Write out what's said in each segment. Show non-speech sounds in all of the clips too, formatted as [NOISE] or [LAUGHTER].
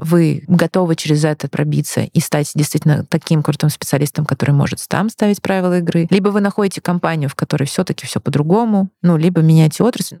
вы готовы через это пробиться и стать действительно таким крутым специалистом, который может сам ставить правила игры, либо вы находите компанию, в которой все таки все по-другому, ну, либо меняете отрасль.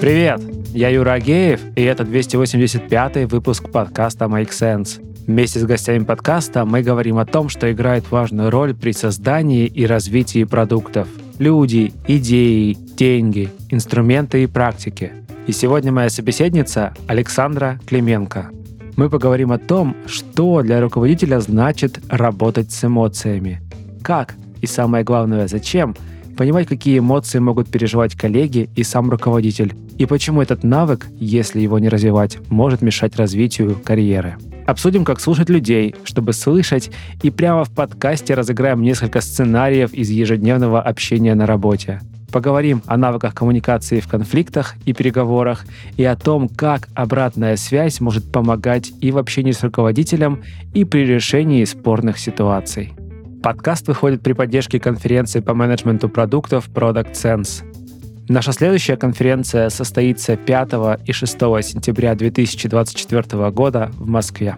Привет! Я Юра Агеев, и это 285-й выпуск подкаста Make Sense. Вместе с гостями подкаста мы говорим о том, что играет важную роль при создании и развитии продуктов. Люди, идеи, деньги, инструменты и практики. И сегодня моя собеседница Александра Клименко. Мы поговорим о том, что для руководителя значит работать с эмоциями. Как и самое главное, зачем – понимать, какие эмоции могут переживать коллеги и сам руководитель, и почему этот навык, если его не развивать, может мешать развитию карьеры. Обсудим, как слушать людей, чтобы слышать, и прямо в подкасте разыграем несколько сценариев из ежедневного общения на работе. Поговорим о навыках коммуникации в конфликтах и переговорах и о том, как обратная связь может помогать и в общении с руководителем, и при решении спорных ситуаций. Подкаст выходит при поддержке конференции по менеджменту продуктов Product Sense. Наша следующая конференция состоится 5 и 6 сентября 2024 года в Москве.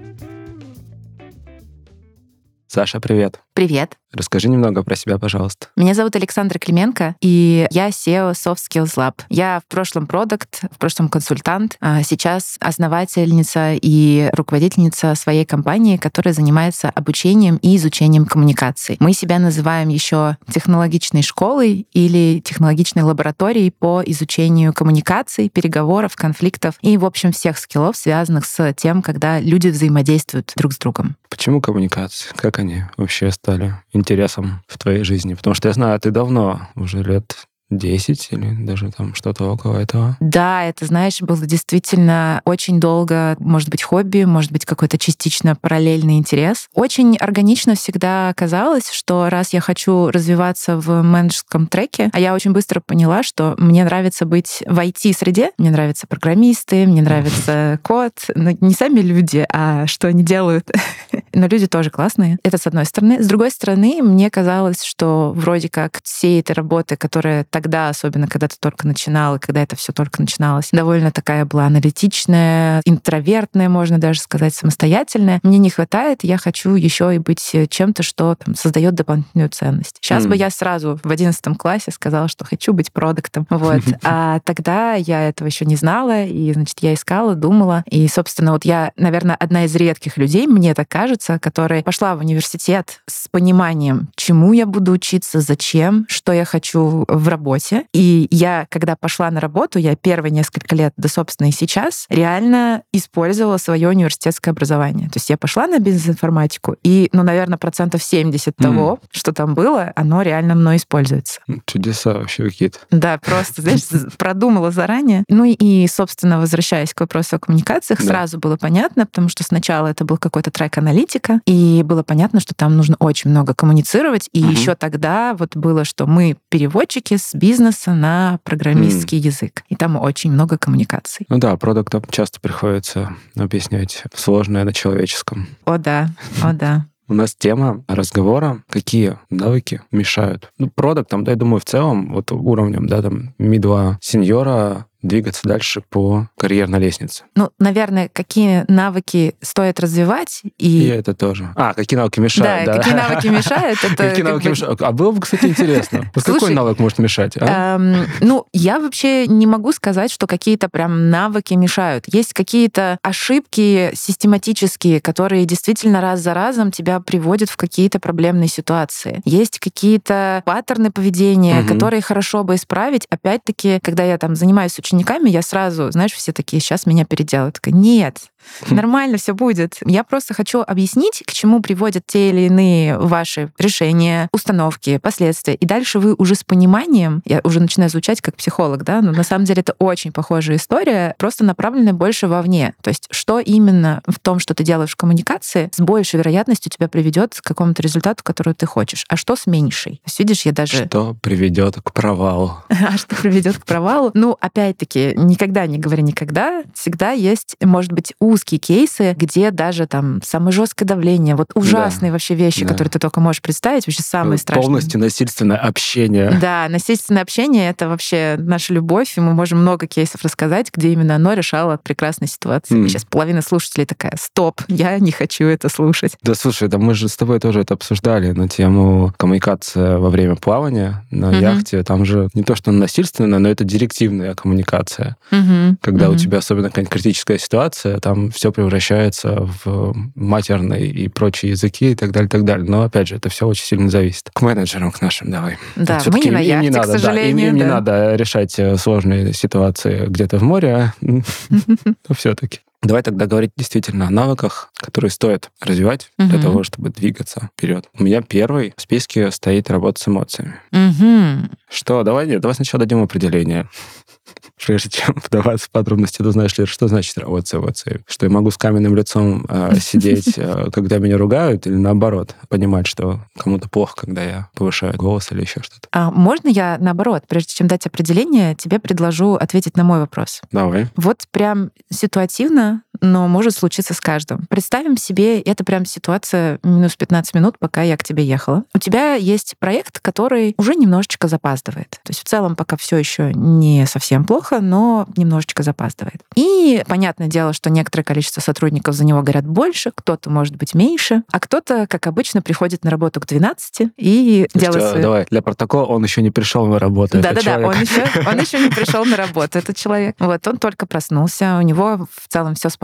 Саша, привет. Привет. Расскажи немного про себя, пожалуйста. Меня зовут Александра Клименко, и я SEO Soft Skills Lab. Я в прошлом продукт, в прошлом консультант, а сейчас основательница и руководительница своей компании, которая занимается обучением и изучением коммуникаций. Мы себя называем еще технологичной школой или технологичной лабораторией по изучению коммуникаций, переговоров, конфликтов и, в общем, всех скиллов, связанных с тем, когда люди взаимодействуют друг с другом. Почему коммуникации? Как они вообще стали интересом в твоей жизни? Потому что я знаю, ты давно, уже лет 10 или даже там что-то около этого? Да, это, знаешь, было действительно очень долго, может быть, хобби, может быть, какой-то частично параллельный интерес. Очень органично всегда казалось, что раз я хочу развиваться в менеджерском треке, а я очень быстро поняла, что мне нравится быть в IT-среде, мне нравятся программисты, мне нравится код, но ну, не сами люди, а что они делают. [LAUGHS] Но люди тоже классные. Это с одной стороны. С другой стороны, мне казалось, что вроде как всей этой работы, которая тогда, особенно когда ты только начинал, и когда это все только начиналось, довольно такая была аналитичная, интровертная, можно даже сказать, самостоятельная. Мне не хватает, я хочу еще и быть чем-то, что там, создает дополнительную ценность. Сейчас mm. бы я сразу в одиннадцатом классе сказала, что хочу быть продуктом. Вот. [LAUGHS] А тогда я этого еще не знала, и, значит, я искала, думала. И, собственно, вот я, наверное, одна из редких людей, мне так кажется, которая пошла в университет с пониманием, чему я буду учиться, зачем, что я хочу в работе работе. И я, когда пошла на работу, я первые несколько лет, да, собственно, и сейчас, реально использовала свое университетское образование. То есть я пошла на бизнес-информатику, и, ну, наверное, процентов 70 mm. того, что там было, оно реально мной используется. Чудеса вообще какие-то. Да, просто, знаешь, продумала заранее. Ну и, собственно, возвращаясь к вопросу о коммуникациях, да. сразу было понятно, потому что сначала это был какой-то трек аналитика, и было понятно, что там нужно очень много коммуницировать. И угу. еще тогда вот было, что мы переводчики с бизнеса на программистский mm. язык. И там очень много коммуникаций. Ну да, продуктам часто приходится объяснять сложное на человеческом. О да, о да. У нас тема разговора, какие навыки мешают. Ну, продуктам, да, я думаю, в целом, вот уровнем, да, там, ми-2 сеньора двигаться дальше по карьерной лестнице. Ну, наверное, какие навыки стоит развивать и... И это тоже. А, какие навыки мешают, да? Да, какие навыки мешают, [LAUGHS] это... Какие навыки мешают? А было бы, кстати, интересно. [LAUGHS] Какой навык может мешать? А? Эм, ну, я вообще не могу сказать, что какие-то прям навыки мешают. Есть какие-то ошибки систематические, которые действительно раз за разом тебя приводят в какие-то проблемные ситуации. Есть какие-то паттерны поведения, которые хорошо бы исправить. Опять-таки, когда я там занимаюсь учениками, учениками, я сразу, знаешь, все такие, сейчас меня переделают. Такая, нет, Хм. Нормально все будет. Я просто хочу объяснить, к чему приводят те или иные ваши решения, установки, последствия. И дальше вы уже с пониманием, я уже начинаю звучать как психолог, да, но на самом деле это очень похожая история, просто направленная больше вовне. То есть что именно в том, что ты делаешь в коммуникации, с большей вероятностью тебя приведет к какому-то результату, который ты хочешь. А что с меньшей? То есть видишь, я даже... Что приведет к провалу? [LAUGHS] А что приведет к провалу? Ну, опять-таки, никогда не говори никогда. Всегда есть, может быть, узкие кейсы, где даже там самое жесткое давление, вот ужасные да. вообще вещи, да. которые ты только можешь представить, вообще самые страшные. Полностью насильственное общение. Да, насильственное общение — это вообще наша любовь, и мы можем много кейсов рассказать, где именно оно решало прекрасные ситуации. Mm. Сейчас половина слушателей такая, стоп, я не хочу это слушать. Да, слушай, да мы же с тобой тоже это обсуждали на тему коммуникации во время плавания на mm-hmm. яхте. Там же не то, что насильственная, но это директивная коммуникация. Mm-hmm. Когда mm-hmm. у тебя особенно какая-нибудь критическая ситуация, там все превращается в матерные и прочие языки и так далее, и так далее. Но, опять же, это все очень сильно зависит. К менеджерам, к нашим давай. Да, мы не на яхте, не надо, к сожалению. Да, им, им да. не надо решать э, сложные ситуации где-то в море, [LAUGHS] но все-таки. Давай тогда говорить действительно о навыках, которые стоит развивать угу. для того, чтобы двигаться вперед. У меня первый в списке стоит работа с эмоциями. Угу. Что? Давай, давай сначала дадим определение [LAUGHS] прежде чем [LAUGHS] вдаваться в подробности, ты знаешь ли, что значит с эмоциями? Что я могу с каменным лицом э, [LAUGHS] сидеть, э, когда меня ругают, или наоборот, понимать, что кому-то плохо, когда я повышаю голос или еще что-то? А можно я, наоборот, прежде чем дать определение, тебе предложу ответить на мой вопрос? Давай. Вот прям ситуативно, но может случиться с каждым. Представим себе, это прям ситуация минус 15 минут, пока я к тебе ехала. У тебя есть проект, который уже немножечко запаздывает. То есть в целом пока все еще не совсем плохо, но немножечко запаздывает. И понятное дело, что некоторое количество сотрудников за него горят больше, кто-то может быть меньше, а кто-то, как обычно, приходит на работу к 12 и То делает... Есть, Давай, для протокола он еще не пришел на работу. Да-да-да, он еще, он еще не пришел на работу, этот человек. Вот, он только проснулся, у него в целом все спокойно.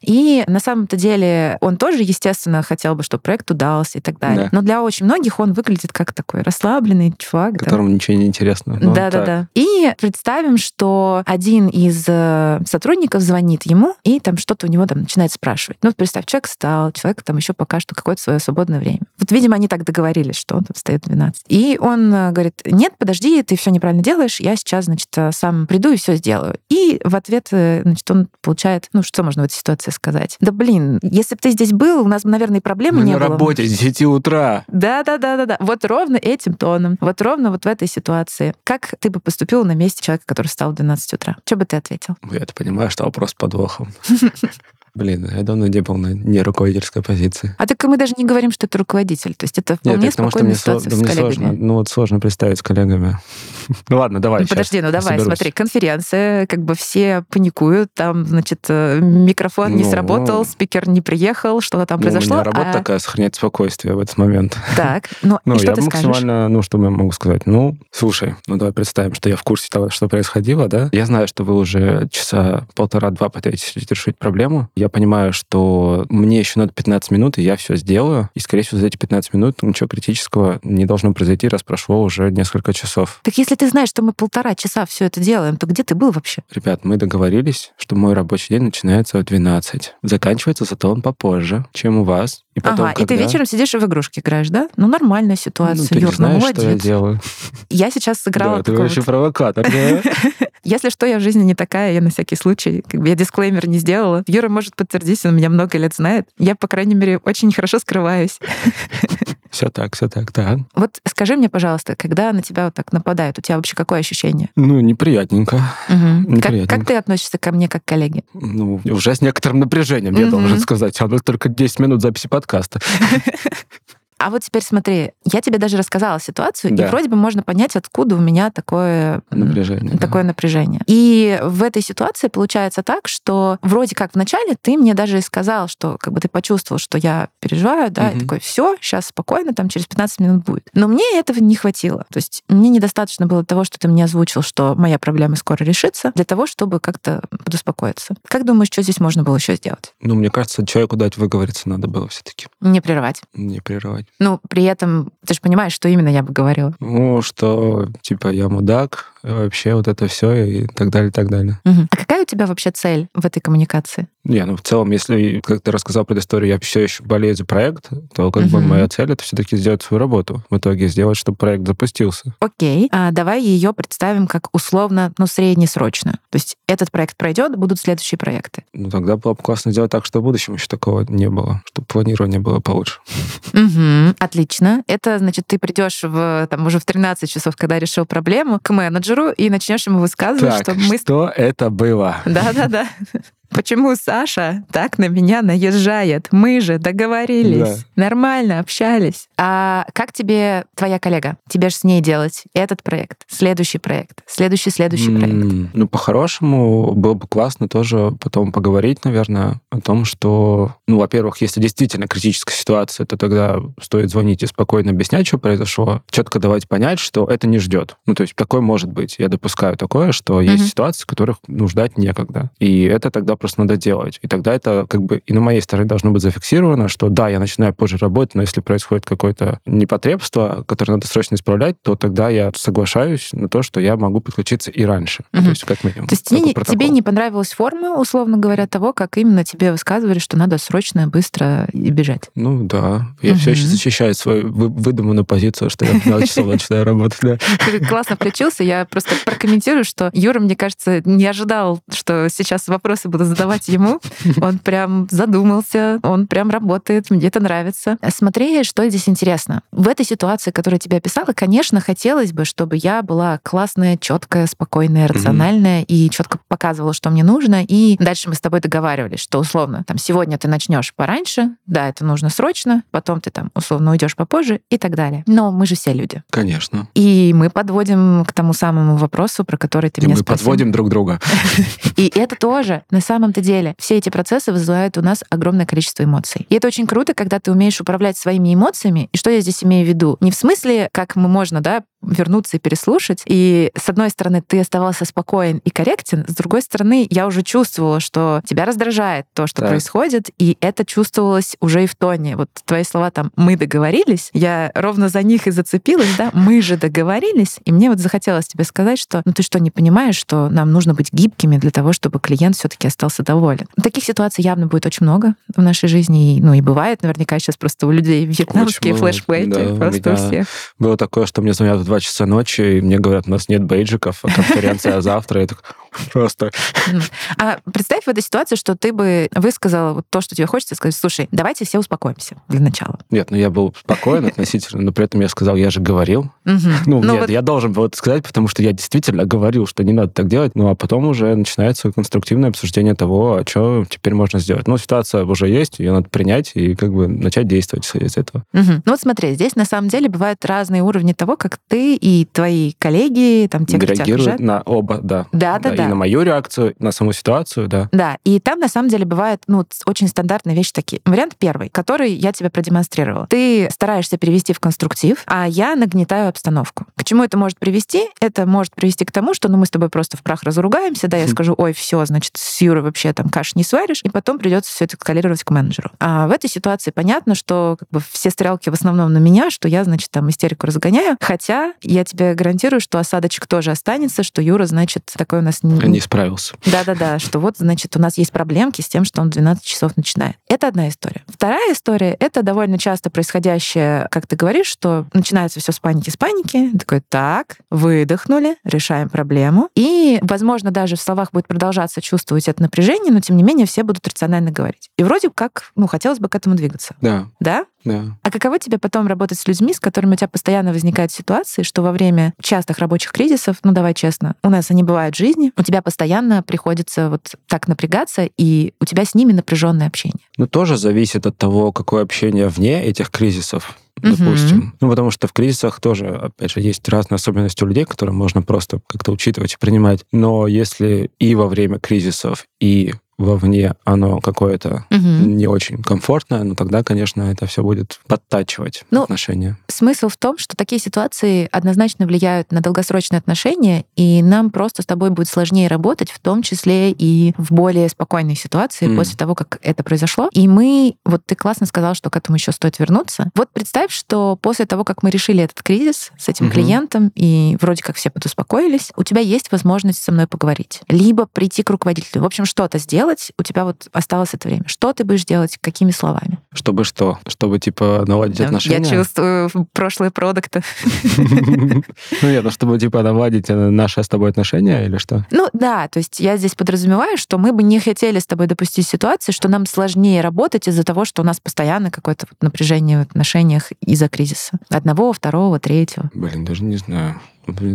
И на самом-то деле он тоже, естественно, хотел бы, чтобы проект удался и так далее. Да. Но для очень многих он выглядит как такой расслабленный чувак. Которому да. ничего не интересно. Да-да-да. И представим, что один из э, сотрудников звонит ему и там что-то у него там начинает спрашивать. Ну, представь, человек встал, человек там еще пока что какое-то свое свободное время. Вот, видимо, они так договорились, что он там встает в 12. И он э, говорит, нет, подожди, ты все неправильно делаешь, я сейчас, значит, э, сам приду и все сделаю. И в ответ, значит, он получает, ну, что можно в этой ситуации сказать? Да, блин, если бы ты здесь был, у нас бы, наверное, и проблемы Мы не на было. на работе с 10 утра. Да-да-да-да-да. Вот ровно этим тоном, вот ровно вот в этой ситуации. Как ты бы поступил на месте человека, который встал в 12 утра? Что бы ты ответил? Я-то понимаю, что вопрос с подвохом. [LAUGHS] Блин, я давно не был на неруководительской позиции. А так мы даже не говорим, что это руководитель. То есть это вполне Нет, потому что мне, ситуация со, с мне сложно, ну вот сложно представить с коллегами. [LAUGHS] ну ладно, давай. Ну, подожди, ну давай, соберусь. смотри, конференция, как бы все паникуют, там, значит, э, микрофон не Ну, сработал, ну. спикер не приехал, что-то там Ну, произошло. У меня работа а- такая, сохранять спокойствие в этот момент. [LAUGHS] Так, ну, Ну, и что я ты скажешь? максимально, ну, что я могу сказать? Ну, слушай, ну, давай представим, что я в курсе того, что происходило, да? Я знаю, что вы уже часа полтора-два пытаетесь решить проблему. Я понимаю, что мне еще надо 15 минут, и я все сделаю. И, скорее всего, за эти 15 минут ничего критического не должно произойти, раз прошло уже несколько часов. Так если ты знаешь, что мы полтора часа все это делаем, то где ты был вообще? Ребят, мы договорились, что мой рабочий день начинается в 12. Заканчивается зато он попозже, чем у вас. И потом, ага, и ты когда- вечером сидишь и в игрушки играешь, да? Ну, нормальная Ну, ситуация, ты же Юр, ну, знаешь, что я молодец. делаю. Я сейчас сыграла Да, ты вообще вот- провокатор? [LAUGHS] Если что, я в жизни не такая, я на всякий случай, как бы я дисклеймер не сделала. Юра может подтвердить, он меня много лет знает. Я, по крайней мере, очень хорошо скрываюсь. Все так, все так, так. Вот скажи мне, пожалуйста, когда на тебя вот так нападают, у тебя вообще какое ощущение? Ну, неприятненько. Как, Неприятненько. как ты относишься ко мне как к коллеге? Ну, уже с некоторым напряжением, я Мгм. должен сказать. А у нас только 10 минут записи подкаста. [LAUGHS] А вот теперь смотри, я тебе даже рассказала ситуацию, Да. и вроде бы можно понять, откуда у меня такое Напряжение. да. такое напряжение. И в этой ситуации получается так, что вроде как вначале ты мне даже и сказал, что как бы ты почувствовал, что я переживаю, да, и Мгм. такой, все, сейчас спокойно, там через 15 минут будет. Но мне этого не хватило. То есть мне недостаточно было того, что ты мне озвучил, что моя проблема скоро решится, для того, чтобы как-то подуспокоиться. Как думаешь, что здесь можно было еще сделать? Ну, мне кажется, человеку дать выговориться надо было все-таки. Не прерывать. Не прерывать. Ну, при этом ты же понимаешь, что именно я бы говорила. Ну, что, типа, я мудак, вообще вот это все и так далее, и так далее. Мгм. А какая у тебя вообще цель в этой коммуникации? Не, ну в целом, если, как ты рассказал про историю, я все еще болею за проект, то как бы Мгм. моя цель это все-таки сделать свою работу. В итоге сделать, чтобы проект запустился. Окей, а давай ее представим как условно, ну, среднесрочную. То есть этот проект пройдет, будут следующие проекты. Ну тогда было бы классно сделать так, что в будущем еще такого не было, чтобы планирование было получше. Мгм, отлично. Это значит, ты придешь в, там, уже в 13 часов, когда решил проблему, к менеджеру и начнешь ему высказывать, Так, что мы... что это было? Да-да-да. Почему Саша так на меня наезжает? Мы же договорились, да. нормально общались. А как тебе твоя коллега? Тебе же с ней делать этот проект, следующий проект, следующий, следующий проект? Mm, ну, по-хорошему, было бы классно тоже потом поговорить, наверное, о том, что, ну, во-первых, если действительно критическая ситуация, то тогда стоит звонить и спокойно объяснять, что произошло, четко давать понять, что это не ждет. Ну, то есть такое может быть. Я допускаю такое, что есть mm-hmm. ситуации, которых ну, ждать некогда. И это тогда просто надо делать. И тогда это как бы и на моей стороне должно быть зафиксировано, что да, я начинаю позже работать, но если происходит какое-то непотребство, которое надо срочно исправлять, то тогда я соглашаюсь на то, что я могу подключиться и раньше. Mm-hmm. То есть как минимум. То есть тебе, тебе не понравилась форма, условно говоря, того, как именно тебе высказывали, что надо срочно, быстро и бежать? Ну да. Я mm-hmm. все еще защищаю свою выдуманную позицию, что я в 12 часов начинаю работать. Да. Ты классно включился. Я просто прокомментирую, что Юра, мне кажется, не ожидал, что сейчас вопросы буду задавать ему. [LAUGHS] Он прям задумался, он прям работает, мне это нравится. Смотри, что здесь интересно. В этой ситуации, которую я тебе описала, конечно, хотелось бы, чтобы я была классная, четкая, спокойная, рациональная и четко показывала, что мне нужно. И дальше мы с тобой договаривались, что условно, там, сегодня ты начнешь пораньше, да, это нужно срочно, потом ты там условно уйдешь попозже и так далее. Но мы же все люди. Конечно. И мы подводим к тому самому вопросу, про который ты и меня мы спросил. подводим друг друга. [LAUGHS] И это тоже, на самом-то деле, все эти процессы вызывают у нас огромное количество эмоций. И это очень круто, когда ты умеешь управлять своими эмоциями. И что я здесь имею в виду? Не в смысле, как мы можно, да, вернуться и переслушать. И с одной стороны, ты оставался спокоен и корректен, с другой стороны, я уже чувствовала, что тебя раздражает то, что так. происходит, и это чувствовалось уже и в тоне. Вот твои слова там «мы договорились», я ровно за них и зацепилась, да, «мы же договорились», и мне вот захотелось тебе сказать, что ну ты что, не понимаешь, что нам нужно быть гибкими для того, чтобы клиент все таки остался доволен. Таких ситуаций явно будет очень много в нашей жизни, и, ну и бывает наверняка сейчас просто у людей вьетнамские флешбеки, да, просто у, у всех. Было такое, что мне звонят два часа ночи, и мне говорят, у нас нет бейджиков, а конференция завтра. Я так, просто. А представь в этой ситуации, что ты бы высказал то, что тебе хочется сказать, слушай, давайте все успокоимся для начала. Нет, ну я был спокоен относительно, но при этом я сказал, я же говорил. Ну, ну, нет, я должен был это сказать, потому что я действительно говорил, что не надо так делать, ну а потом уже начинается конструктивное обсуждение того, а что теперь можно сделать. Ну, ситуация уже есть, ее надо принять и как бы начать действовать из этого. Ну вот смотри, здесь на самом деле бывают разные уровни того, как ты и твои коллеги, там те, кто Реагируют на оба, да. Да, да, да. И на мою реакцию, на саму ситуацию, да. Да, и там на самом деле бывают ну, очень стандартные вещи такие. Вариант первый, который я тебе продемонстрировала. Ты стараешься перевести в конструктив, а я нагнетаю обстановку. Чему это может привести? Это может привести к тому, что ну, мы с тобой просто в прах разругаемся, да, я скажу, ой, все, значит, с Юрой вообще там каш не сваришь, и потом придется все это эскалировать к менеджеру. А в этой ситуации понятно, что как бы все стрелки в основном на меня, что я, значит, там истерику разгоняю, хотя я тебе гарантирую, что осадочек тоже останется, что Юра, значит, такой у нас... Не, не справился. Да-да-да, что вот, значит, у нас есть проблемки с тем, что он в 12 часов начинает. Это одна история. Вторая история — это довольно часто происходящее, как ты говоришь, что начинается все с паники, с паники. Такой, так, выдохнули, решаем проблему. И, возможно, даже в словах будет продолжаться чувствовать это напряжение, но, тем не менее, все будут рационально говорить. И вроде как, ну, хотелось бы к этому двигаться. Да. Да? Да. А каково тебе потом работать с людьми, с которыми у тебя постоянно возникают ситуации, что во время частых рабочих кризисов, ну давай честно, у нас они бывают в жизни, у тебя постоянно приходится вот так напрягаться, и у тебя с ними напряженное общение? Ну тоже зависит от того, какое общение вне этих кризисов допустим. Угу. Ну, потому что в кризисах тоже, опять же, есть разные особенности у людей, которые можно просто как-то учитывать и принимать. Но если и во время кризисов, и вовне оно какое-то угу. не очень комфортное, но тогда, конечно, это все будет подтачивать ну, отношения. Смысл в том, что такие ситуации однозначно влияют на долгосрочные отношения, и нам просто с тобой будет сложнее работать, в том числе и в более спокойной ситуации mm. после того, как это произошло. И мы, вот ты классно сказал, что к этому еще стоит вернуться. Вот представь, что после того, как мы решили этот кризис с этим mm-hmm. клиентом, и вроде как все подуспокоились, у тебя есть возможность со мной поговорить. Либо прийти к руководителю. В общем, что-то сделать, делать, у тебя вот осталось это время. Что ты будешь делать, какими словами? Чтобы что? Чтобы, типа, наладить отношения? Я чувствую прошлые продукты. [LAUGHS] Ну нет, ну чтобы, типа, наладить наши с тобой отношения или что? Ну да, то есть я здесь подразумеваю, что мы бы не хотели с тобой допустить ситуации, что нам сложнее работать из-за того, что у нас постоянно какое-то напряжение в отношениях из-за кризиса? Одного, второго, третьего? Блин, даже не знаю.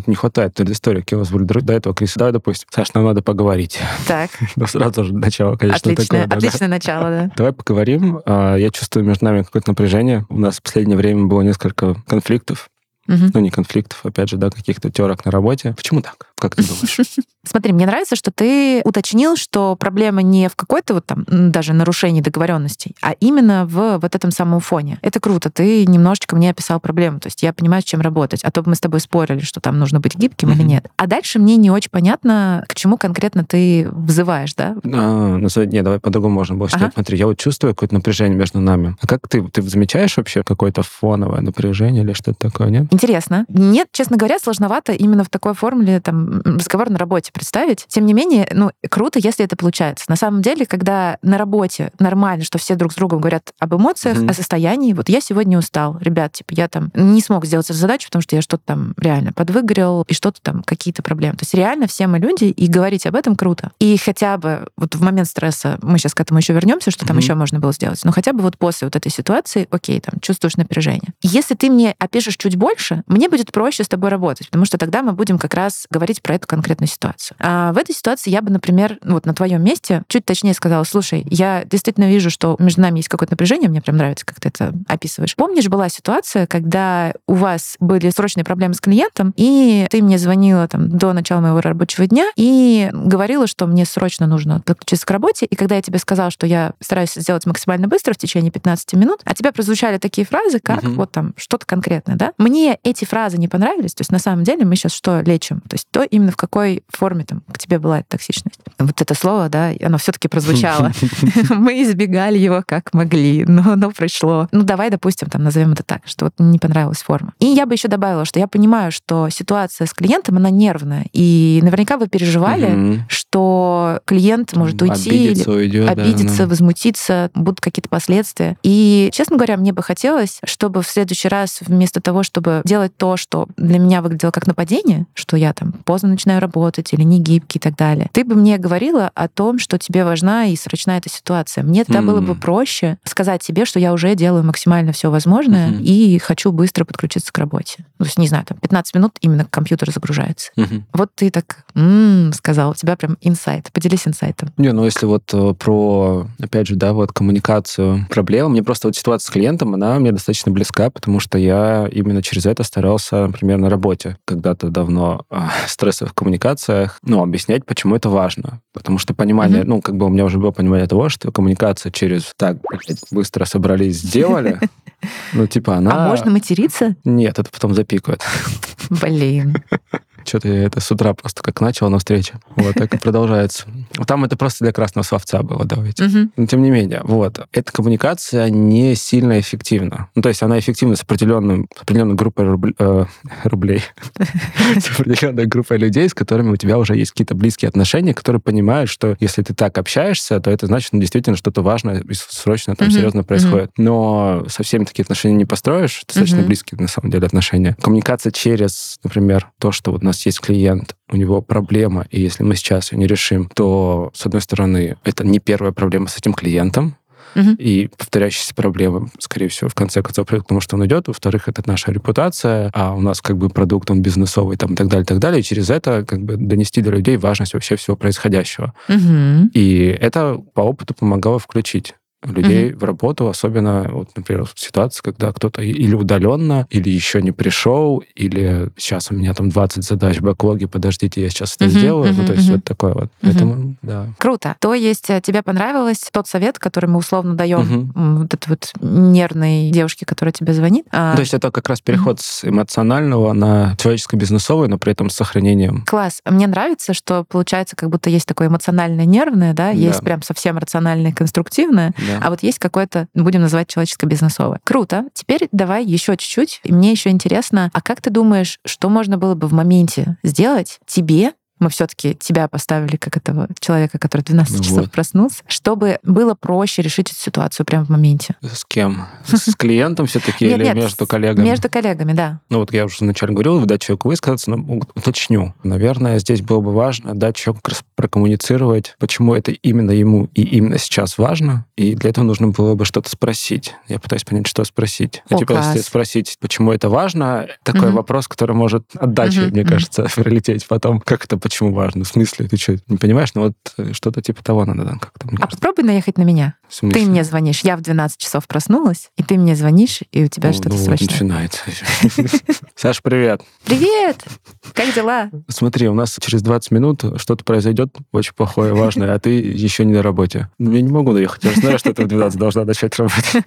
Не хватает какие у вас были до этого кризиса. Давай, допустим, Саш, нам надо поговорить. Так. [LAUGHS] Ну, сразу же начало, конечно, Отличное, такое. да, отличное начало, да. Давай поговорим. А, Я чувствую между нами какое-то напряжение. У нас в последнее время было несколько конфликтов. Мгм. Ну, не конфликтов, опять же, да, каких-то терок на работе. Почему так? Как ты думаешь? [LAUGHS] Смотри, мне нравится, что ты уточнил, что проблема не в какой-то вот там даже нарушении договоренностей, а именно в вот этом самом фоне. Это круто. Ты немножечко мне описал проблему. То есть я понимаю, с чем работать. А то бы мы с тобой спорили, что там нужно быть гибким или нет. А дальше мне не очень понятно, к чему конкретно ты взываешь, да? А, ну, не, давай по-другому можно было Ага. Смотри, я вот чувствую какое-то напряжение между нами. А как ты? Ты замечаешь вообще какое-то фоновое напряжение или что-то такое, нет? Интересно. Нет, честно говоря, сложновато именно в такой формуле там разговор на работе представить. Тем не менее, ну, круто, если это получается. На самом деле, когда на работе нормально, что все друг с другом говорят об эмоциях, Мгм. о состоянии, вот я сегодня устал, ребят, типа, я там не смог сделать эту задачу, потому что я что-то там реально подвыгорел, и что-то там, какие-то проблемы. То есть реально все мы люди, и говорить об этом круто. И хотя бы вот в момент стресса, мы сейчас к этому еще вернемся, что там Мгм. еще можно было сделать, но хотя бы вот после вот этой ситуации, окей, там, чувствуешь напряжение. Если ты мне опишешь чуть больше, мне будет проще с тобой работать, потому что тогда мы будем как раз говорить про эту конкретную ситуацию. А в этой ситуации я бы, например, ну вот на твоем месте чуть точнее сказала, слушай, я действительно вижу, что между нами есть какое-то напряжение, мне прям нравится, как ты это описываешь. Помнишь, была ситуация, когда у вас были срочные проблемы с клиентом, и ты мне звонила там до начала моего рабочего дня и говорила, что мне срочно нужно подключиться к работе, и когда я тебе сказала, что я стараюсь сделать максимально быстро в течение 15 минут, а тебя прозвучали такие фразы, как Мгм. вот там что-то конкретное, да? Мне эти фразы не понравились, то есть на самом деле мы сейчас что лечим? То есть то именно в какой форме там к тебе была эта токсичность. Вот это слово, да, оно все таки прозвучало. [LAUGHS] Мы избегали его как могли, но оно пришло. Ну, давай, допустим, там назовем это так, что вот не понравилась форма. И я бы еще добавила, что я понимаю, что ситуация с клиентом, она нервная. И наверняка вы переживали, что клиент может уйти Обидеться, уйдет, обидеться, да. возмутиться, будут какие-то последствия. И, честно говоря, мне бы хотелось, чтобы в следующий раз вместо того, чтобы делать то, что для меня выглядело как нападение, что я там поздно начинаю работать или не гибкий и так далее, ты бы мне говорила о том, что тебе важна и срочна эта ситуация. Мне тогда было бы проще сказать тебе, что я уже делаю максимально все возможное Мгм. и хочу быстро подключиться к работе. Ну, То есть, не знаю, там 15 минут именно компьютер загружается. Мгм. Вот ты так «М-м», сказал, у тебя прям инсайт. Поделись инсайтом. Не, ну если вот э, про, опять же, да, вот коммуникацию проблем, мне просто вот ситуация с клиентом, она мне достаточно близка, потому что я именно через это старался, например, на работе когда-то давно в [LAUGHS] стрессовых коммуникациях, ну, объяснять, почему это важно. Потому что понимание, Мгм. ну, как бы у меня уже было понимание того, что коммуникация через так, блядь, быстро собрались, сделали, [LAUGHS] ну, типа она... А можно материться? Нет, это потом запикают. Блин. Что-то я это с утра просто как начал на встрече. Вот так и продолжается. Там это просто для красного словца было, давайте. Мгм. Но тем не менее, вот, эта коммуникация не сильно эффективна. Ну, то есть она эффективна с определенным, с определенной группой рубль- э, рублей, [LAUGHS] с определенной группой людей, с которыми у тебя уже есть какие-то близкие отношения, которые понимают, что если ты так общаешься, то это значит, ну, действительно что-то важное и срочно там серьезно происходит. Но со всеми такие отношения не построишь, достаточно близкие на самом деле отношения. Коммуникация через, например, то, что вот у нас есть клиент, у него проблема, и если мы сейчас ее не решим, то, с одной стороны, это не первая проблема с этим клиентом, Мгм. и повторяющиеся проблемы, скорее всего, в конце концов, приведут к тому, что он идет. Во-вторых, это наша репутация, а у нас как бы продукт, он бизнесовый, там, и так далее, и так далее. И через это как бы донести до людей важность вообще всего происходящего. Мгм. И это по опыту помогало включить людей в работу, особенно, вот, например, в ситуации, когда кто-то или удаленно, или еще не пришел, или сейчас у меня там 20 задач в бэклоге, подождите, я сейчас это Мгм, сделаю. Ну, мгм, то есть мгм. вот такое вот. Поэтому, да. Круто. То есть э, тебе понравилось тот совет, который мы условно даем вот этой вот нервной девушке, которая тебе звонит? А, То есть это как раз переход с эмоционального на человеческо-бизнесовое, но при этом с сохранением. Класс. Мне нравится, что получается, как будто есть такое эмоциональное нервное, да, есть Да. прям совсем рациональное конструктивное, Да. А вот есть какое-то, будем называть человеческо-бизнесовое. Круто. Теперь давай еще чуть-чуть. Мне еще интересно, а как ты думаешь, что можно было бы в моменте сделать тебе, мы все-таки тебя поставили как этого человека, который 12 Ну часов вот. проснулся, чтобы было проще решить эту ситуацию прямо в моменте. С кем? С [LAUGHS] клиентом все-таки или между коллегами? Между коллегами, да. Ну вот я уже вначале говорил, дать человеку высказаться, но уточню. Наверное, здесь было бы важно дать человеку прокоммуницировать, почему это именно ему и именно сейчас важно. И для этого нужно было бы что-то спросить. Я пытаюсь понять, что спросить. О, типа, класс. если спросить, почему это важно, такой вопрос, который может отдачей, мне кажется, [LAUGHS] прилететь потом. Как это почему важно? В смысле? Ты что, не понимаешь? Ну вот э, что-то типа того надо да, как-то. А кажется. попробуй наехать на меня. Ты мне звонишь. Я в 12 часов проснулась, и ты мне звонишь, и у тебя Ну, что-то ну, срочное. начинается. [LAUGHS] Саш, привет. Привет! Как дела? Смотри, у нас через 20 минут что-то произойдет очень плохое, важное, а ты еще не на работе. Ну, я не могу доехать. Я знаю, что ты в 12 должна начать работать. [LAUGHS]